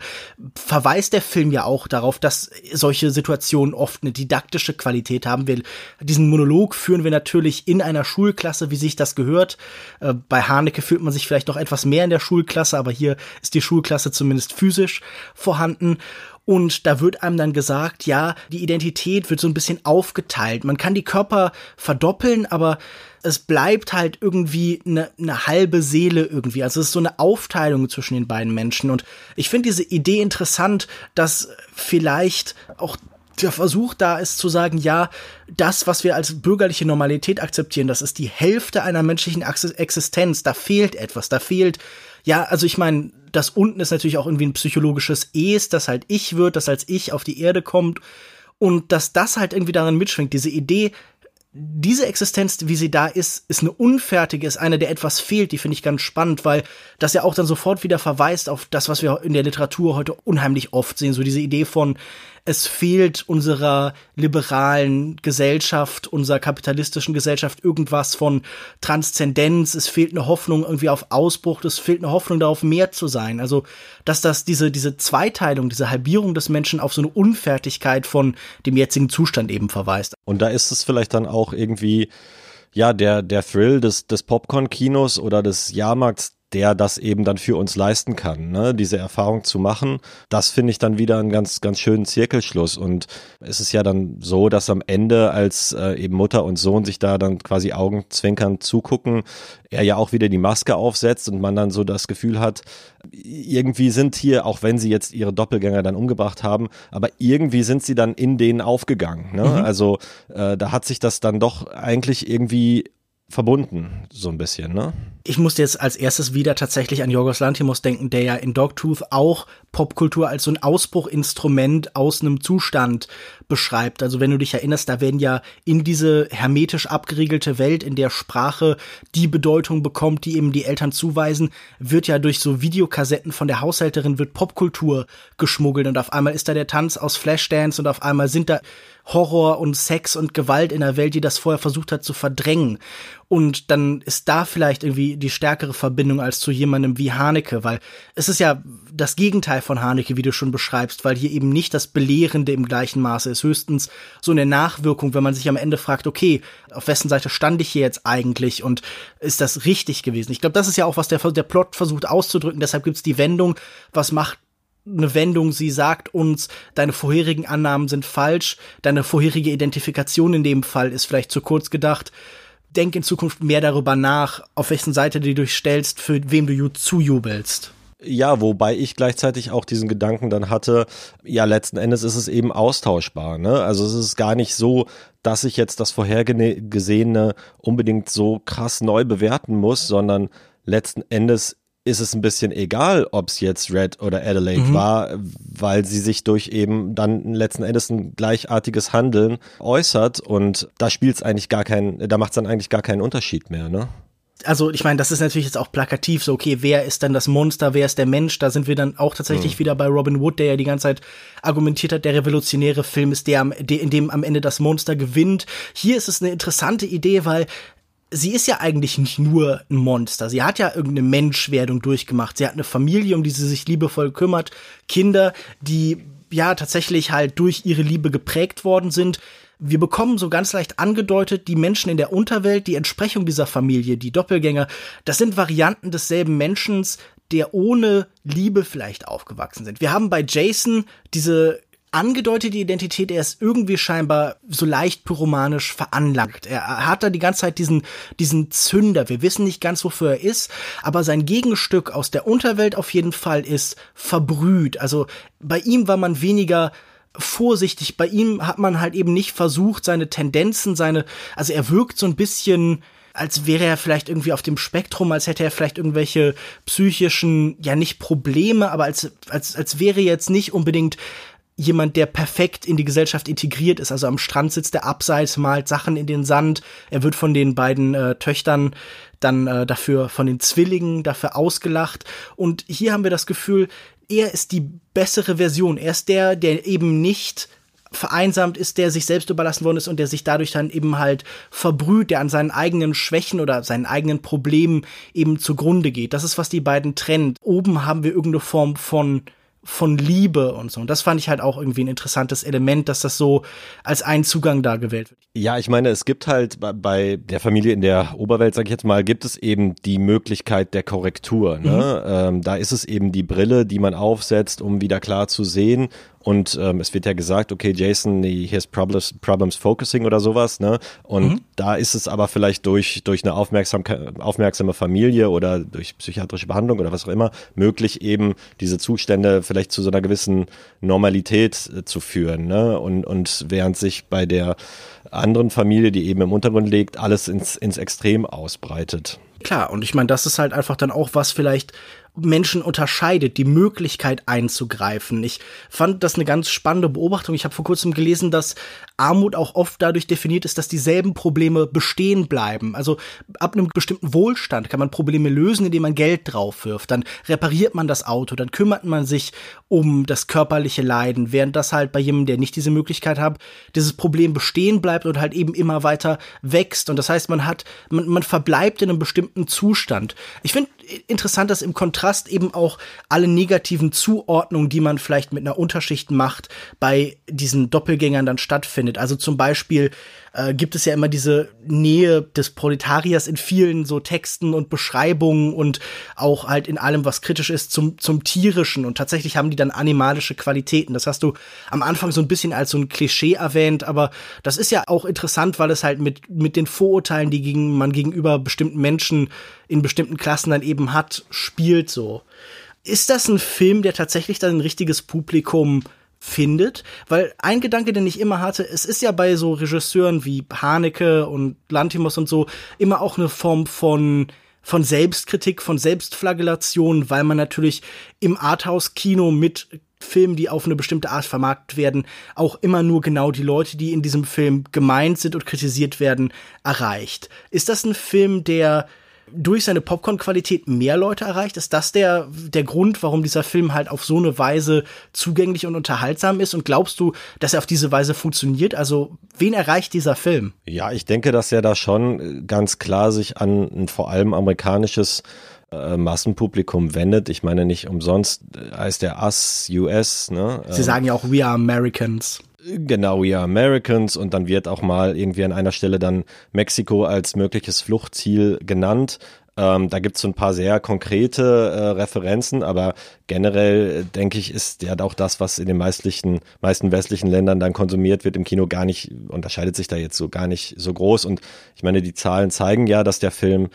verweist der Film ja auch darauf, dass solche Situationen oft eine didaktische Qualität haben. Wir, diesen Monolog führen wir natürlich in einer Schulklasse, wie sich das gehört. Äh, bei Haneke fühlt man sich vielleicht noch etwas mehr in der Schulklasse, aber hier ist die Schulklasse zumindest physisch vorhanden. Und da wird einem dann gesagt, ja, die Identität wird so ein bisschen aufgeteilt. Man kann die Körper verdoppeln, aber es bleibt halt irgendwie eine, eine halbe Seele irgendwie. Also es ist so eine Aufteilung zwischen den beiden Menschen. Und ich finde diese Idee interessant, dass vielleicht auch der Versuch da ist zu sagen, ja, das, was wir als bürgerliche Normalität akzeptieren, das ist die Hälfte einer menschlichen Existenz. Da fehlt etwas, da fehlt ja, also ich meine, das unten ist natürlich auch irgendwie ein psychologisches Es, das halt ich wird, das als ich auf die Erde kommt. Und dass das halt irgendwie darin mitschwingt, diese Idee, diese Existenz, wie sie da ist, ist eine unfertige, ist eine, der etwas fehlt, die finde ich ganz spannend, weil das ja auch dann sofort wieder verweist auf das, was wir in der Literatur heute unheimlich oft sehen, so diese Idee von, es fehlt unserer liberalen Gesellschaft, unserer kapitalistischen Gesellschaft irgendwas von Transzendenz, es fehlt eine Hoffnung irgendwie auf Ausbruch, es fehlt eine Hoffnung darauf, mehr zu sein. Also, dass das diese, diese Zweiteilung, diese Halbierung des Menschen auf so eine Unfertigkeit von dem jetzigen Zustand eben verweist. Und da ist es vielleicht dann auch irgendwie, ja, der, der Thrill des, des Popcorn-Kinos oder des Jahrmarkts, der das eben dann für uns leisten kann, ne? diese Erfahrung zu machen. Das finde ich dann wieder einen ganz, ganz schönen Zirkelschluss. Und es ist ja dann so, dass am Ende, als äh, eben Mutter und Sohn sich da dann quasi augenzwinkernd zugucken, er ja auch wieder die Maske aufsetzt und man dann so das Gefühl hat, irgendwie sind hier, auch wenn sie jetzt ihre Doppelgänger dann umgebracht haben, aber irgendwie sind sie dann in denen aufgegangen. Ne? Mhm. Also äh, da hat sich das dann doch eigentlich irgendwie verbunden, so ein bisschen, ne? Ich musste jetzt als erstes wieder tatsächlich an Jorgos Lantimos denken, der ja in Dogtooth auch Popkultur als so ein Ausbruchinstrument aus einem Zustand beschreibt. Also wenn du dich erinnerst, da werden ja in diese hermetisch abgeriegelte Welt, in der Sprache die Bedeutung bekommt, die eben die Eltern zuweisen, wird ja durch so Videokassetten von der Haushälterin wird Popkultur geschmuggelt und auf einmal ist da der Tanz aus Flashdance und auf einmal sind da Horror und Sex und Gewalt in der Welt, die das vorher versucht hat zu verdrängen. Und dann ist da vielleicht irgendwie die stärkere Verbindung als zu jemandem wie Haneke, weil es ist ja das Gegenteil von Haneke, wie du schon beschreibst, weil hier eben nicht das Belehrende im gleichen Maße ist, höchstens so eine Nachwirkung, wenn man sich am Ende fragt, okay, auf wessen Seite stand ich hier jetzt eigentlich und ist das richtig gewesen? Ich glaube, das ist ja auch, was der, der Plot versucht auszudrücken, deshalb gibt's die Wendung, was macht eine Wendung, sie sagt uns, deine vorherigen Annahmen sind falsch, deine vorherige Identifikation in dem Fall ist vielleicht zu kurz gedacht. Denk in Zukunft mehr darüber nach, auf welchen Seite du dich stellst, für wem du zujubelst. Ja, wobei ich gleichzeitig auch diesen Gedanken dann hatte, ja, letzten Endes ist es eben austauschbar. Ne? Also es ist gar nicht so, dass ich jetzt das Vorhergesehene unbedingt so krass neu bewerten muss, sondern letzten Endes ist es ein bisschen egal, ob es jetzt Red oder Adelaide mhm. war, weil sie sich durch eben dann letzten Endes ein gleichartiges Handeln äußert und da spielt es eigentlich gar keinen, da macht es dann eigentlich gar keinen Unterschied mehr, ne? also ich meine, das ist natürlich jetzt auch plakativ, so okay, wer ist dann das Monster, wer ist der Mensch? Da sind wir dann auch tatsächlich mhm. wieder bei Robin Wood, der ja die ganze Zeit argumentiert hat, der revolutionäre Film ist der, in dem am Ende das Monster gewinnt. Hier ist es eine interessante Idee, weil sie ist ja eigentlich nicht nur ein Monster. Sie hat ja irgendeine Menschwerdung durchgemacht. Sie hat eine Familie, um die sie sich liebevoll kümmert, Kinder, die ja tatsächlich halt durch ihre Liebe geprägt worden sind wir bekommen so ganz leicht angedeutet, die Menschen in der Unterwelt, die Entsprechung dieser Familie, die Doppelgänger, das sind Varianten desselben Menschen, der ohne Liebe vielleicht aufgewachsen sind. Wir haben bei Jason diese angedeutete Identität, er ist irgendwie scheinbar so leicht pyromanisch veranlagt. Er hat da die ganze Zeit diesen, diesen Zünder. Wir wissen nicht ganz, wofür er ist, aber sein Gegenstück aus der Unterwelt auf jeden Fall ist verbrüht. Also bei ihm war man weniger vorsichtig. Bei ihm hat man halt eben nicht versucht, seine Tendenzen, seine, also er wirkt so ein bisschen, als wäre er vielleicht irgendwie auf dem Spektrum, als hätte er vielleicht irgendwelche psychischen, ja nicht Probleme, aber als, als, als wäre jetzt nicht unbedingt jemand, der perfekt in die Gesellschaft integriert ist. Also am Strand sitzt er abseits, malt Sachen in den Sand. Er wird von den beiden äh, Töchtern dann äh, dafür, von den Zwillingen dafür ausgelacht. Und hier haben wir das Gefühl, er ist die bessere Version. Er ist der, der eben nicht vereinsamt ist, der sich selbst überlassen worden ist und der sich dadurch dann eben halt verbrüht, der an seinen eigenen Schwächen oder seinen eigenen Problemen eben zugrunde geht. Das ist, was die beiden trennt. Oben haben wir irgendeine Form von von Liebe und so. Und das fand ich halt auch irgendwie ein interessantes Element, dass das so als ein Zugang da gewählt wird. Ja, ich meine, es gibt halt bei der Familie in der Oberwelt, sag ich jetzt mal, gibt es eben die Möglichkeit der Korrektur. Ne? Mhm. Ähm, da ist es eben die Brille, die man aufsetzt, um wieder klar zu sehen. Und ähm, es wird ja gesagt, okay, Jason, he has problems, problems focusing oder sowas, ne? Und mhm. da ist es aber vielleicht durch, durch eine aufmerksam, aufmerksame Familie oder durch psychiatrische Behandlung oder was auch immer möglich, eben diese Zustände vielleicht zu so einer gewissen Normalität äh, zu führen, ne? Und, und während sich bei der anderen Familie, die eben im Untergrund liegt, alles ins, ins Extrem ausbreitet. Klar, und ich meine, das ist halt einfach dann auch was vielleicht Menschen unterscheidet, die Möglichkeit einzugreifen. Ich fand das eine ganz spannende Beobachtung. Ich habe vor kurzem gelesen, dass Armut auch oft dadurch definiert ist, dass dieselben Probleme bestehen bleiben. Also ab einem bestimmten Wohlstand kann man Probleme lösen, indem man Geld drauf wirft. Dann repariert man das Auto, dann kümmert man sich um das körperliche Leiden, während das halt bei jemandem, der nicht diese Möglichkeit hat, dieses Problem bestehen bleibt und halt eben immer weiter wächst. Und das heißt, man hat, man, man verbleibt in einem bestimmten Zustand. Ich finde interessant, dass im Kontrast eben auch alle negativen Zuordnungen, die man vielleicht mit einer Unterschicht macht, bei diesen Doppelgängern dann stattfindet. Also zum Beispiel äh, gibt es ja immer diese Nähe des Proletariers in vielen so Texten und Beschreibungen und auch halt in allem, was kritisch ist, zum, zum Tierischen. Und tatsächlich haben die dann animalische Qualitäten. Das hast du am Anfang so ein bisschen als so ein Klischee erwähnt, aber das ist ja auch interessant, weil es halt mit, mit den Vorurteilen, die gegen, man gegenüber bestimmten Menschen in bestimmten Klassen dann eben hat, spielt so. Ist das ein Film, der tatsächlich dann ein richtiges Publikum findet, weil ein Gedanke, den ich immer hatte, es ist ja bei so Regisseuren wie Haneke und Lantimos und so immer auch eine Form von von Selbstkritik, von Selbstflagellation, weil man natürlich im Arthouse-Kino mit Filmen, die auf eine bestimmte Art vermarktet werden, auch immer nur genau die Leute, die in diesem Film gemeint sind und kritisiert werden, erreicht. Ist das ein Film, der durch seine Popcorn-Qualität mehr Leute erreicht? Ist das der, der Grund, warum dieser Film halt auf so eine Weise zugänglich und unterhaltsam ist? Und glaubst du, dass er auf diese Weise funktioniert? Also, wen erreicht dieser Film? Ja, ich denke, dass er da schon ganz klar sich an ein vor allem amerikanisches äh, Massenpublikum wendet. Ich meine, nicht umsonst heißt der Us US. Ne? Sie sagen ja auch We Are Americans. Genau, Are Americans und dann wird auch mal irgendwie an einer Stelle dann Mexiko als mögliches Fluchtziel genannt. Ähm, da gibt es so ein paar sehr konkrete äh, Referenzen, aber generell denke ich, ist ja auch das, was in den meisten, meisten westlichen Ländern dann konsumiert wird im Kino, gar nicht, unterscheidet sich da jetzt so gar nicht so groß. Und ich meine, die Zahlen zeigen ja, dass der Film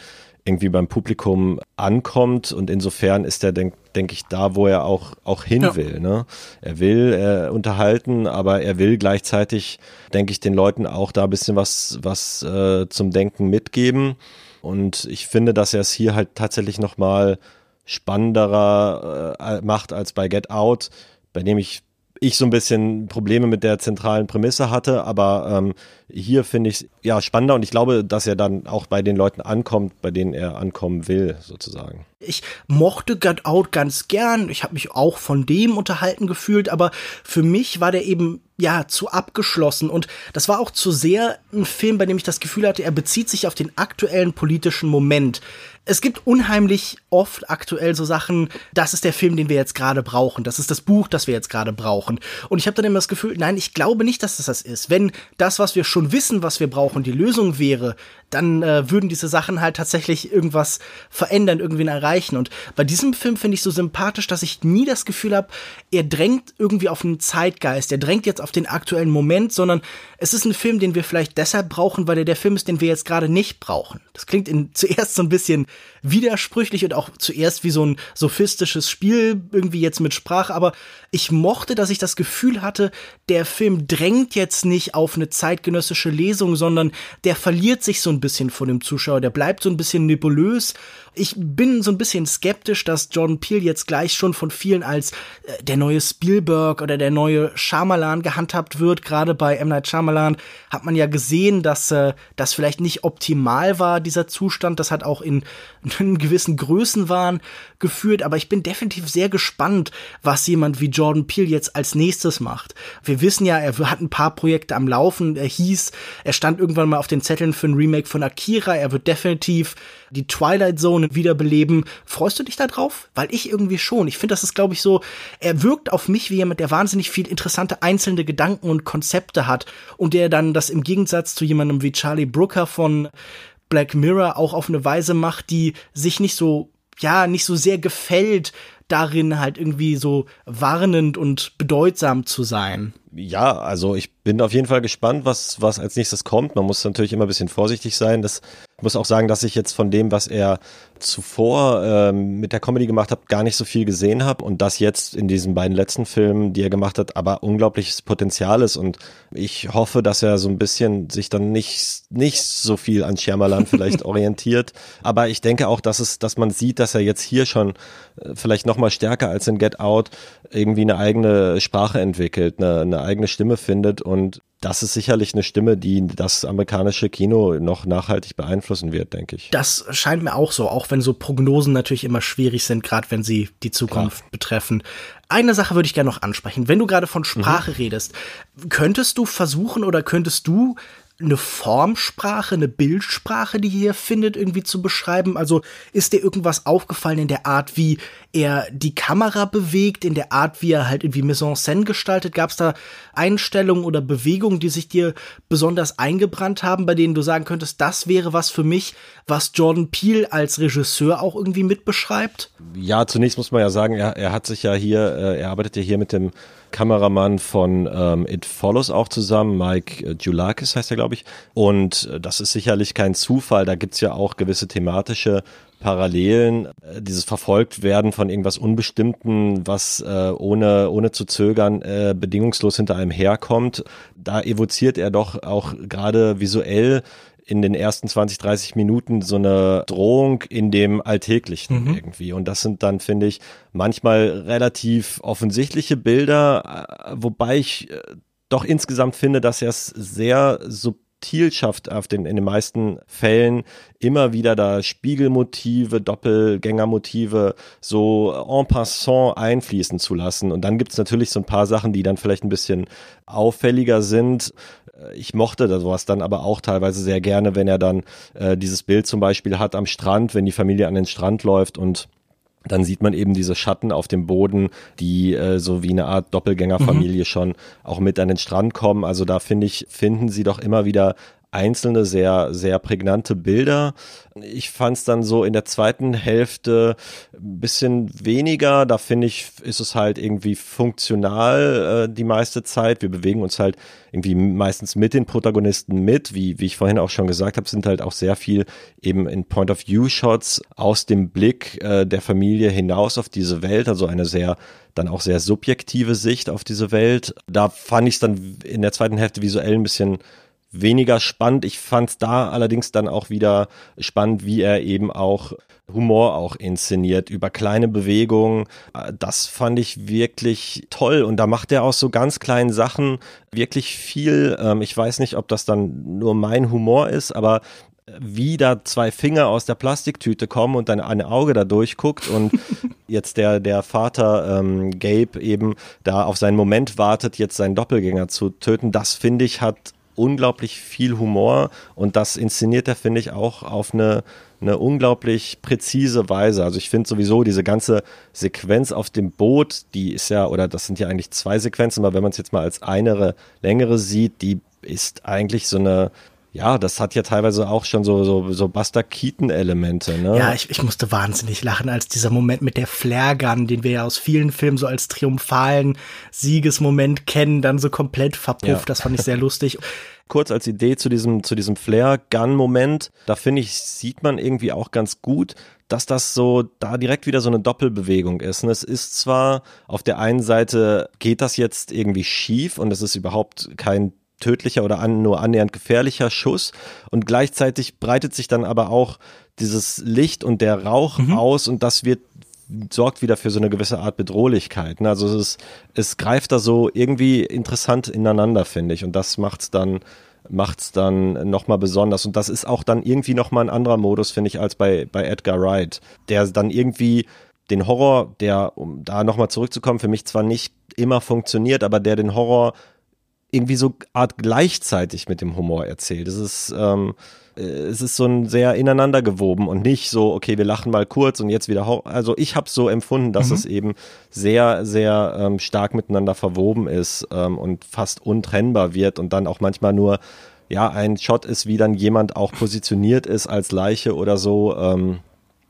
irgendwie beim Publikum ankommt und insofern ist er, denke denk ich, da, wo er auch, auch hin ja. will. Ne? Er will äh, unterhalten, aber er will gleichzeitig, denke ich, den Leuten auch da ein bisschen was, was äh, zum Denken mitgeben. Und ich finde, dass er es hier halt tatsächlich nochmal spannenderer äh, macht als bei Get Out, bei dem ich ich so ein bisschen Probleme mit der zentralen Prämisse hatte, aber ähm, hier finde ich ja spannender und ich glaube, dass er dann auch bei den Leuten ankommt, bei denen er ankommen will, sozusagen. Ich mochte Get Out ganz gern. Ich habe mich auch von dem unterhalten gefühlt, aber für mich war der eben ja zu abgeschlossen und das war auch zu sehr ein Film, bei dem ich das Gefühl hatte, er bezieht sich auf den aktuellen politischen Moment es gibt unheimlich oft aktuell so Sachen, das ist der Film, den wir jetzt gerade brauchen, das ist das Buch, das wir jetzt gerade brauchen. Und ich habe dann immer das Gefühl, nein, ich glaube nicht, dass das das ist. Wenn das, was wir schon wissen, was wir brauchen, die Lösung wäre, dann äh, würden diese Sachen halt tatsächlich irgendwas verändern, irgendwen erreichen. Und bei diesem Film finde ich so sympathisch, dass ich nie das Gefühl habe, er drängt irgendwie auf einen Zeitgeist, er drängt jetzt auf den aktuellen Moment, sondern es ist ein Film, den wir vielleicht deshalb brauchen, weil er der Film ist, den wir jetzt gerade nicht brauchen. Das klingt in, zuerst so ein bisschen widersprüchlich und auch zuerst wie so ein sophistisches Spiel irgendwie jetzt mit Sprache, aber ich mochte, dass ich das Gefühl hatte, der Film drängt jetzt nicht auf eine zeitgenössische Lesung, sondern der verliert sich so ein bisschen von dem Zuschauer, der bleibt so ein bisschen nebulös ich bin so ein bisschen skeptisch, dass Jordan Peele jetzt gleich schon von vielen als äh, der neue Spielberg oder der neue Shyamalan gehandhabt wird. Gerade bei M. Night Shyamalan hat man ja gesehen, dass äh, das vielleicht nicht optimal war, dieser Zustand. Das hat auch in, in gewissen Größenwahn geführt. Aber ich bin definitiv sehr gespannt, was jemand wie Jordan Peele jetzt als nächstes macht. Wir wissen ja, er hat ein paar Projekte am Laufen. Er hieß, er stand irgendwann mal auf den Zetteln für ein Remake von Akira. Er wird definitiv die Twilight Zone wiederbeleben. Freust du dich da drauf? Weil ich irgendwie schon. Ich finde, das ist, glaube ich, so, er wirkt auf mich wie jemand, der wahnsinnig viel interessante einzelne Gedanken und Konzepte hat und der dann das im Gegensatz zu jemandem wie Charlie Brooker von Black Mirror auch auf eine Weise macht, die sich nicht so ja, nicht so sehr gefällt, darin halt irgendwie so warnend und bedeutsam zu sein. Ja, also ich bin auf jeden Fall gespannt, was, was als nächstes kommt. Man muss natürlich immer ein bisschen vorsichtig sein. Das ich muss auch sagen, dass ich jetzt von dem, was er zuvor ähm, mit der Comedy gemacht hat, gar nicht so viel gesehen habe und das jetzt in diesen beiden letzten Filmen, die er gemacht hat, aber unglaubliches Potenzial ist und ich hoffe, dass er so ein bisschen sich dann nicht nicht so viel an Shyamalan vielleicht orientiert, aber ich denke auch, dass es, dass man sieht, dass er jetzt hier schon äh, vielleicht noch mal stärker als in Get Out irgendwie eine eigene Sprache entwickelt, eine, eine eigene Stimme findet und das ist sicherlich eine Stimme, die das amerikanische Kino noch nachhaltig beeinflussen wird, denke ich. Das scheint mir auch so, auch wenn so Prognosen natürlich immer schwierig sind, gerade wenn sie die Zukunft Klar. betreffen. Eine Sache würde ich gerne noch ansprechen. Wenn du gerade von Sprache mhm. redest, könntest du versuchen oder könntest du eine Formsprache, eine Bildsprache, die hier findet, irgendwie zu beschreiben? Also ist dir irgendwas aufgefallen in der Art, wie er die Kamera bewegt, in der Art, wie er halt irgendwie Mise en scène gestaltet? Gab es da Einstellungen oder Bewegungen, die sich dir besonders eingebrannt haben, bei denen du sagen könntest, das wäre was für mich, was Jordan Peele als Regisseur auch irgendwie mitbeschreibt? Ja, zunächst muss man ja sagen, er, er hat sich ja hier, äh, er arbeitet ja hier mit dem Kameramann von ähm, It Follows auch zusammen, Mike äh, Julakis heißt er, glaube ich. Und äh, das ist sicherlich kein Zufall. Da gibt's ja auch gewisse thematische Parallelen, äh, dieses verfolgt werden von irgendwas Unbestimmten, was äh, ohne, ohne zu zögern äh, bedingungslos hinter einem herkommt. Da evoziert er doch auch gerade visuell in den ersten 20, 30 Minuten so eine Drohung in dem Alltäglichen mhm. irgendwie. Und das sind dann, finde ich, manchmal relativ offensichtliche Bilder, äh, wobei ich äh, doch insgesamt finde, dass er es sehr subtil schafft, auf den, in den meisten Fällen immer wieder da Spiegelmotive, Doppelgängermotive so en passant einfließen zu lassen. Und dann gibt's natürlich so ein paar Sachen, die dann vielleicht ein bisschen auffälliger sind. Äh, ich mochte sowas dann aber auch teilweise sehr gerne, wenn er dann äh, dieses Bild zum Beispiel hat am Strand, wenn die Familie an den Strand läuft und dann sieht man eben diese Schatten auf dem Boden, die äh, so wie eine Art Doppelgängerfamilie mhm. schon auch mit an den Strand kommen. Also da finde ich, finden sie doch immer wieder einzelne sehr, sehr prägnante Bilder. Ich fand es dann so in der zweiten Hälfte ein bisschen weniger. Da finde ich, ist es halt irgendwie funktional äh, die meiste Zeit. Wir bewegen uns halt irgendwie meistens mit den Protagonisten mit. Wie, wie ich vorhin auch schon gesagt habe, sind halt auch sehr viel eben in Point-of-View-Shots aus dem Blick äh, der Familie hinaus auf diese Welt. Also eine sehr dann auch sehr subjektive Sicht auf diese Welt. Da fand ich es dann in der zweiten Hälfte visuell ein bisschen weniger spannend. Ich fand es da allerdings dann auch wieder spannend, wie er eben auch Humor auch inszeniert über kleine Bewegungen. Das fand ich wirklich toll und da macht er aus so ganz kleinen Sachen wirklich viel. Ähm, ich weiß nicht, ob das dann nur mein Humor ist, aber wie da zwei Finger aus der Plastiktüte kommen und dann ein Auge da durchguckt und jetzt der, der Vater ähm, Gabe eben da auf seinen Moment wartet, jetzt seinen Doppelgänger zu töten, das finde ich hat unglaublich viel Humor und das inszeniert er, finde ich, auch auf eine, eine unglaublich präzise Weise. Also ich finde sowieso diese ganze Sequenz auf dem Boot, die ist ja, oder das sind ja eigentlich zwei Sequenzen, aber wenn man es jetzt mal als eine längere sieht, die ist eigentlich so eine ja, das hat ja teilweise auch schon so, so, so Buster Keaton-Elemente, ne? Ja, ich, ich musste wahnsinnig lachen, als dieser Moment mit der Flare-Gun, den wir ja aus vielen Filmen so als triumphalen Siegesmoment kennen, dann so komplett verpufft. Ja. Das fand ich sehr lustig. Kurz als Idee zu diesem, zu diesem Flare-Gun-Moment, da finde ich, sieht man irgendwie auch ganz gut, dass das so da direkt wieder so eine Doppelbewegung ist. Und es ist zwar auf der einen Seite geht das jetzt irgendwie schief und es ist überhaupt kein tödlicher oder an, nur annähernd gefährlicher Schuss und gleichzeitig breitet sich dann aber auch dieses Licht und der Rauch mhm. aus und das wird sorgt wieder für so eine gewisse Art Bedrohlichkeit. Ne? Also es, ist, es greift da so irgendwie interessant ineinander, finde ich. Und das macht's dann macht's dann nochmal besonders. Und das ist auch dann irgendwie nochmal ein anderer Modus, finde ich, als bei, bei Edgar Wright, der dann irgendwie den Horror, der, um da nochmal zurückzukommen, für mich zwar nicht immer funktioniert, aber der den Horror irgendwie so Art gleichzeitig mit dem Humor erzählt. Es ist, ähm, äh, es ist so ein sehr ineinander gewoben und nicht so, okay, wir lachen mal kurz und jetzt wieder. Also ich habe so empfunden, dass mhm. es eben sehr, sehr ähm, stark miteinander verwoben ist ähm, und fast untrennbar wird und dann auch manchmal nur ja ein Shot ist, wie dann jemand auch positioniert ist als Leiche oder so. Ähm,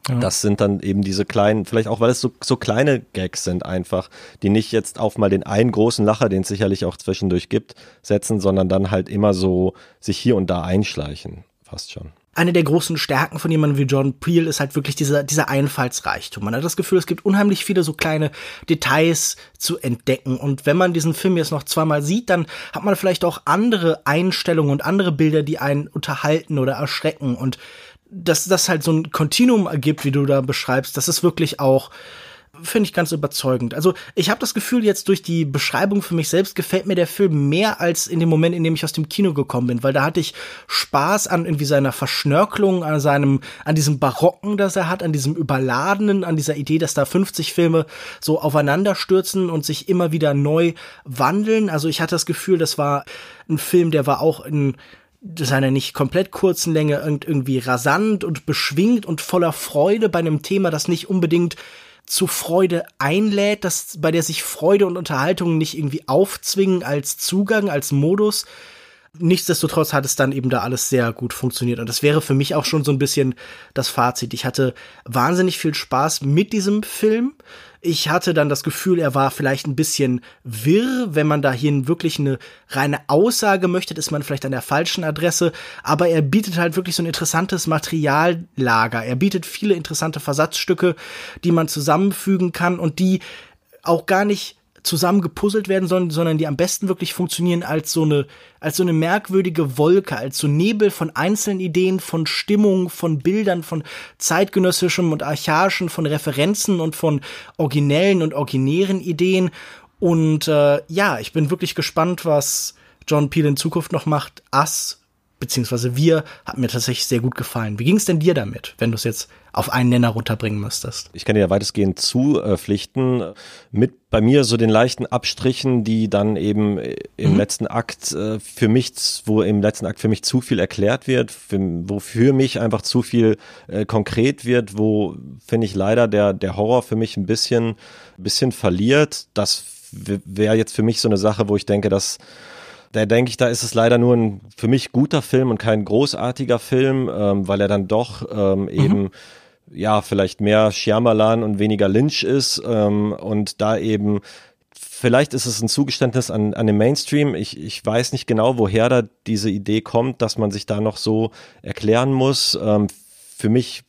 ja. Das sind dann eben diese kleinen, vielleicht auch, weil es so, so kleine Gags sind einfach, die nicht jetzt auf mal den einen großen Lacher, den es sicherlich auch zwischendurch gibt, setzen, sondern dann halt immer so sich hier und da einschleichen. Fast schon eine der großen Stärken von jemandem wie John Peel ist halt wirklich dieser, dieser Einfallsreichtum. Man hat das Gefühl, es gibt unheimlich viele so kleine Details zu entdecken. Und wenn man diesen Film jetzt noch zweimal sieht, dann hat man vielleicht auch andere Einstellungen und andere Bilder, die einen unterhalten oder erschrecken. Und dass das halt so ein Kontinuum ergibt, wie du da beschreibst, das ist wirklich auch finde ich ganz überzeugend. Also ich habe das Gefühl, jetzt durch die Beschreibung für mich selbst gefällt mir der Film mehr als in dem Moment, in dem ich aus dem Kino gekommen bin, weil da hatte ich Spaß an irgendwie seiner Verschnörkelung, an seinem, an diesem Barocken, das er hat, an diesem Überladenen, an dieser Idee, dass da 50 Filme so aufeinanderstürzen und sich immer wieder neu wandeln. Also ich hatte das Gefühl, das war ein Film, der war auch in seiner nicht komplett kurzen Länge irgendwie rasant und beschwingt und voller Freude bei einem Thema, das nicht unbedingt zu Freude einlädt, dass bei der sich Freude und Unterhaltung nicht irgendwie aufzwingen als Zugang, als Modus. Nichtsdestotrotz hat es dann eben da alles sehr gut funktioniert. Und das wäre für mich auch schon so ein bisschen das Fazit. Ich hatte wahnsinnig viel Spaß mit diesem Film. Ich hatte dann das Gefühl, er war vielleicht ein bisschen wirr. Wenn man dahin wirklich eine reine Aussage möchte, ist man vielleicht an der falschen Adresse. Aber er bietet halt wirklich so ein interessantes Materiallager. Er bietet viele interessante Versatzstücke, die man zusammenfügen kann und die auch gar nicht zusammengepuzzelt werden sollen, sondern die am besten wirklich funktionieren als so eine, als so eine merkwürdige Wolke, als so Nebel von einzelnen Ideen, von Stimmung, von Bildern, von zeitgenössischem und archaischen, von Referenzen und von originellen und originären Ideen. Und äh, ja, ich bin wirklich gespannt, was John Peel in Zukunft noch macht. Us beziehungsweise wir, hat mir tatsächlich sehr gut gefallen. Wie ging es denn dir damit, wenn du es jetzt auf einen Nenner runterbringen müsstest? Ich kann dir ja weitestgehend zupflichten. Mit bei mir so den leichten Abstrichen, die dann eben im mhm. letzten Akt äh, für mich, wo im letzten Akt für mich zu viel erklärt wird, wo für mich einfach zu viel äh, konkret wird, wo finde ich leider der, der Horror für mich ein bisschen, bisschen verliert. Das wäre jetzt für mich so eine Sache, wo ich denke, dass da denke ich, da ist es leider nur ein für mich guter Film und kein großartiger Film, ähm, weil er dann doch ähm, mhm. eben ja vielleicht mehr Shyamalan und weniger Lynch ist ähm, und da eben vielleicht ist es ein Zugeständnis an, an den Mainstream. Ich, ich weiß nicht genau, woher da diese Idee kommt, dass man sich da noch so erklären muss. Ähm, für mich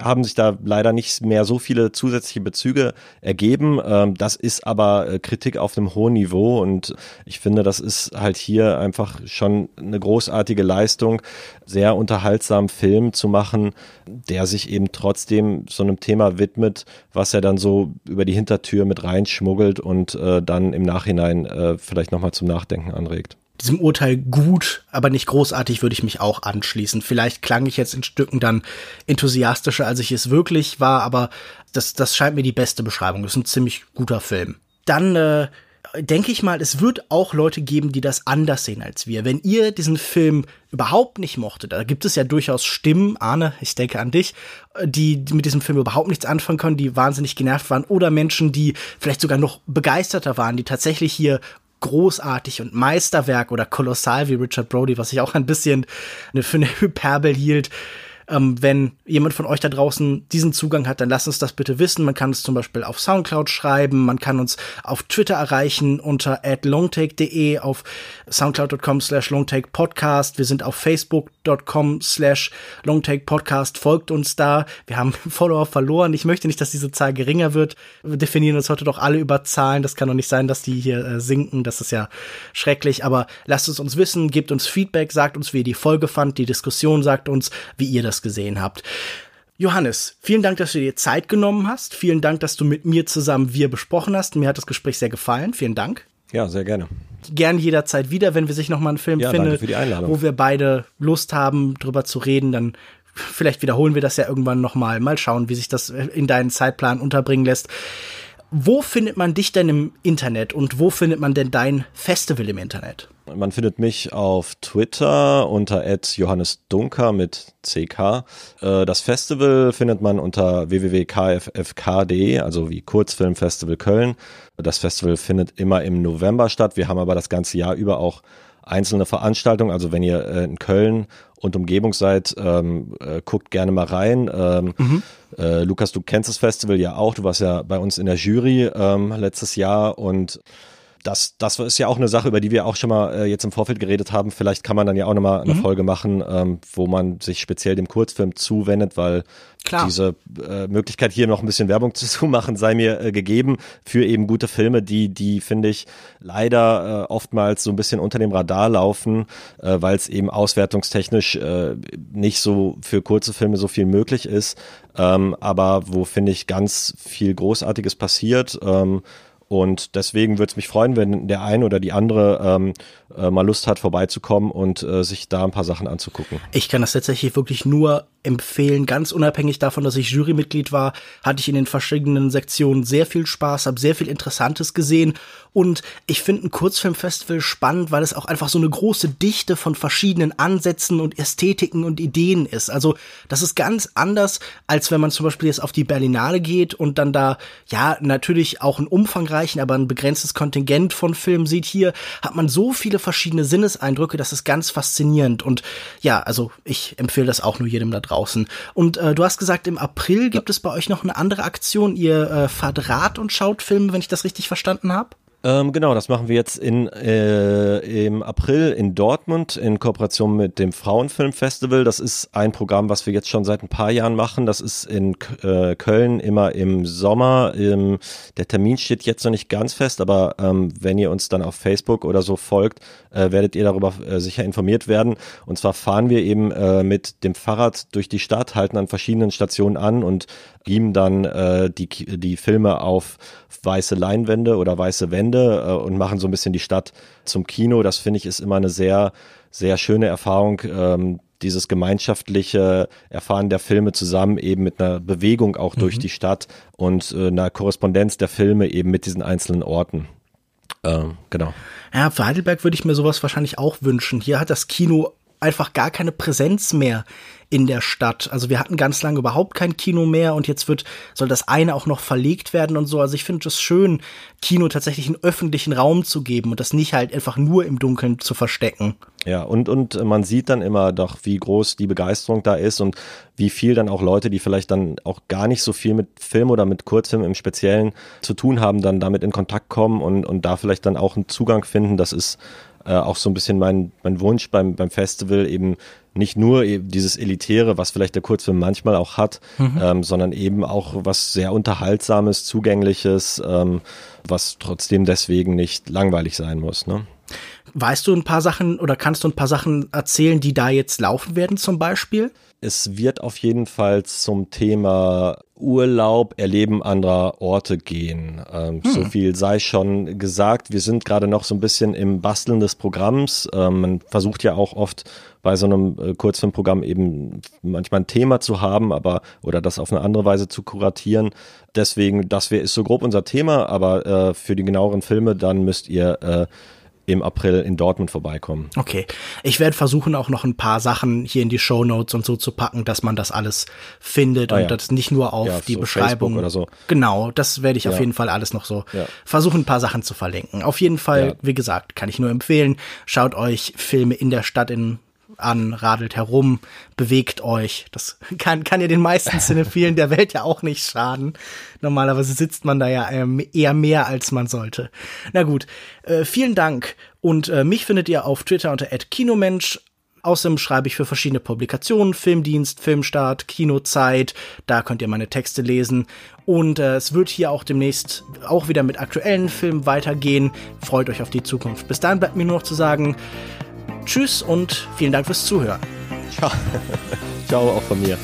haben sich da leider nicht mehr so viele zusätzliche Bezüge ergeben. Ähm, das ist aber äh, Kritik auf einem hohen Niveau und ich finde, das ist halt hier einfach schon eine großartige Leistung, sehr unterhaltsam Film zu machen, der sich eben trotzdem so einem Thema widmet, was er dann so über die Hintertür mit reinschmuggelt und äh, dann im Nachhinein äh, vielleicht nochmal zum Nachdenken anregt diesem Urteil gut, aber nicht großartig würde ich mich auch anschließen. Vielleicht klang ich jetzt in Stücken dann enthusiastischer, als ich es wirklich war, aber das, das scheint mir die beste Beschreibung. Das ist ein ziemlich guter Film. Dann äh, denke ich mal, es wird auch Leute geben, die das anders sehen als wir. Wenn ihr diesen Film überhaupt nicht mochtet, da gibt es ja durchaus Stimmen, Arne, ich denke an dich, die mit diesem Film überhaupt nichts anfangen können, die wahnsinnig genervt waren, oder Menschen, die vielleicht sogar noch begeisterter waren, die tatsächlich großartig und Meisterwerk oder kolossal wie Richard Brody, was ich auch ein bisschen für eine Hyperbel hielt, ähm, wenn jemand von euch da draußen diesen Zugang hat, dann lasst uns das bitte wissen. Man kann es zum Beispiel auf Soundcloud schreiben, man kann uns auf Twitter erreichen unter longtake.de, auf soundcloud.com slash longtakepodcast. Wir sind auf facebook.com slash longtakepodcast. Folgt uns da. Wir haben Follower verloren. Ich möchte nicht, dass diese Zahl geringer wird. Wir definieren uns heute doch alle über Zahlen. Das kann doch nicht sein, dass die hier äh, sinken. Das ist ja schrecklich. Aber lasst es uns wissen, gebt uns Feedback, sagt uns, wie ihr die Folge fand. Die Diskussion sagt uns, wie ihr das das gesehen habt. Johannes, vielen Dank, dass du dir Zeit genommen hast. Vielen Dank, dass du mit mir zusammen wir besprochen hast. Mir hat das Gespräch sehr gefallen. Vielen Dank. Ja, sehr gerne. Gern jederzeit wieder, wenn wir sich noch mal einen Film ja, finden, wo wir beide Lust haben, drüber zu reden, dann vielleicht wiederholen wir das ja irgendwann noch mal. Mal schauen, wie sich das in deinen Zeitplan unterbringen lässt. Wo findet man dich denn im Internet und wo findet man denn dein Festival im Internet? Man findet mich auf Twitter unter @johannesdunker mit CK. Äh, das Festival findet man unter www.kffk.de, also wie Kurzfilmfestival Köln. Das Festival findet immer im November statt. Wir haben aber das ganze Jahr über auch einzelne Veranstaltungen. Also wenn ihr äh, in Köln und Umgebung seid, ähm, äh, guckt gerne mal rein. Ähm, mhm. äh, Lukas, du kennst das Festival ja auch. Du warst ja bei uns in der Jury ähm, letztes Jahr und das, das ist ja auch eine Sache, über die wir auch schon mal äh, jetzt im Vorfeld geredet haben. Vielleicht kann man dann ja auch nochmal eine mhm. Folge machen, ähm, wo man sich speziell dem Kurzfilm zuwendet, weil Klar. diese äh, Möglichkeit hier noch ein bisschen Werbung zu machen sei mir äh, gegeben für eben gute Filme, die, die finde ich leider äh, oftmals so ein bisschen unter dem Radar laufen, äh, weil es eben auswertungstechnisch äh, nicht so für kurze Filme so viel möglich ist. Ähm, aber wo finde ich ganz viel Großartiges passiert. Ähm, und deswegen würde es mich freuen, wenn der eine oder die andere ähm, äh, mal Lust hat, vorbeizukommen und äh, sich da ein paar Sachen anzugucken. Ich kann das tatsächlich wirklich nur empfehlen. Ganz unabhängig davon, dass ich Jurymitglied war, hatte ich in den verschiedenen Sektionen sehr viel Spaß, habe sehr viel Interessantes gesehen und ich finde ein Kurzfilmfestival spannend, weil es auch einfach so eine große Dichte von verschiedenen Ansätzen und Ästhetiken und Ideen ist. Also das ist ganz anders, als wenn man zum Beispiel jetzt auf die Berlinale geht und dann da, ja, natürlich auch einen umfangreichen, aber ein begrenztes Kontingent von Filmen sieht. Hier hat man so viele verschiedene Sinneseindrücke, das ist ganz faszinierend. Und ja, also ich empfehle das auch nur jedem da draußen. Und äh, du hast gesagt, im April gibt es bei euch noch eine andere Aktion. Ihr äh, fahrt Rad und schaut Filme, wenn ich das richtig verstanden habe? Ähm, genau, das machen wir jetzt in, äh, im April in Dortmund in Kooperation mit dem Frauenfilmfestival. Das ist ein Programm, was wir jetzt schon seit ein paar Jahren machen. Das ist in äh, Köln immer im Sommer. Ähm, der Termin steht jetzt noch nicht ganz fest, aber ähm, wenn ihr uns dann auf Facebook oder so folgt, äh, werdet ihr darüber äh, sicher informiert werden. Und zwar fahren wir eben äh, mit dem Fahrrad durch die Stadt, halten an verschiedenen Stationen an und beamen dann äh, die, die Filme auf weiße Leinwände oder weiße Wände äh, und machen so ein bisschen die Stadt zum Kino. Das finde ich ist immer eine sehr, sehr schöne Erfahrung. Ähm, dieses gemeinschaftliche Erfahren der Filme zusammen eben mit einer Bewegung auch mhm. durch die Stadt und äh, einer Korrespondenz der Filme eben mit diesen einzelnen Orten. Äh, genau. Ja, für Heidelberg würde ich mir sowas wahrscheinlich auch wünschen. Hier hat das Kino einfach gar keine Präsenz mehr in der Stadt. Also wir hatten ganz lange überhaupt kein Kino mehr und jetzt wird, soll das eine auch noch verlegt werden und so. Also ich finde es schön, Kino tatsächlich einen öffentlichen Raum zu geben und das nicht halt einfach nur im Dunkeln zu verstecken. Ja, und, und man sieht dann immer doch, wie groß die Begeisterung da ist und wie viel dann auch Leute, die vielleicht dann auch gar nicht so viel mit Film oder mit Kurzfilm im Speziellen zu tun haben, dann damit in Kontakt kommen und, und da vielleicht dann auch einen Zugang finden. Das ist äh, auch so ein bisschen mein, mein Wunsch beim, beim Festival, eben nicht nur eben dieses Elitäre, was vielleicht der Kurzfilm manchmal auch hat, mhm. ähm, sondern eben auch was sehr Unterhaltsames, Zugängliches, ähm, was trotzdem deswegen nicht langweilig sein muss. Ne? Weißt du ein paar Sachen oder kannst du ein paar Sachen erzählen, die da jetzt laufen werden zum Beispiel? Es wird auf jeden Fall zum Thema Urlaub, Erleben anderer Orte gehen. Ähm, hm. So viel sei schon gesagt. Wir sind gerade noch so ein bisschen im Basteln des Programms. Ähm, man versucht ja auch oft bei so einem äh, Kurzfilmprogramm eben manchmal ein Thema zu haben, aber oder das auf eine andere Weise zu kuratieren. Deswegen, das wäre ist so grob unser Thema, aber äh, für die genaueren Filme dann müsst ihr äh, im April in Dortmund vorbeikommen. Okay. Ich werde versuchen, auch noch ein paar Sachen hier in die Show Notes und so zu packen, dass man das alles findet ah, und ja. das nicht nur auf ja, die so Beschreibung. oder so. Genau, das werde ich ja. auf jeden Fall alles noch so versuchen, ein paar Sachen zu verlinken. Auf jeden Fall, wie gesagt, kann ich nur empfehlen, schaut euch Filme in der Stadt in an, radelt herum, bewegt euch. Das kann, kann ja den meisten Cinephilen der Welt ja auch nicht schaden. Normalerweise sitzt man da ja ähm, eher mehr, als man sollte. Na gut, äh, vielen Dank. Und äh, mich findet ihr auf Twitter unter @kinomensch. Außerdem schreibe ich für verschiedene Publikationen, Filmdienst, Filmstart, Kinozeit, da könnt ihr meine Texte lesen. Und äh, es wird hier auch demnächst auch wieder mit aktuellen Filmen weitergehen. Freut euch auf die Zukunft. Bis dahin bleibt mir nur noch zu sagen, Tschüss und vielen Dank fürs Zuhören. Ciao, Ciao auch von mir.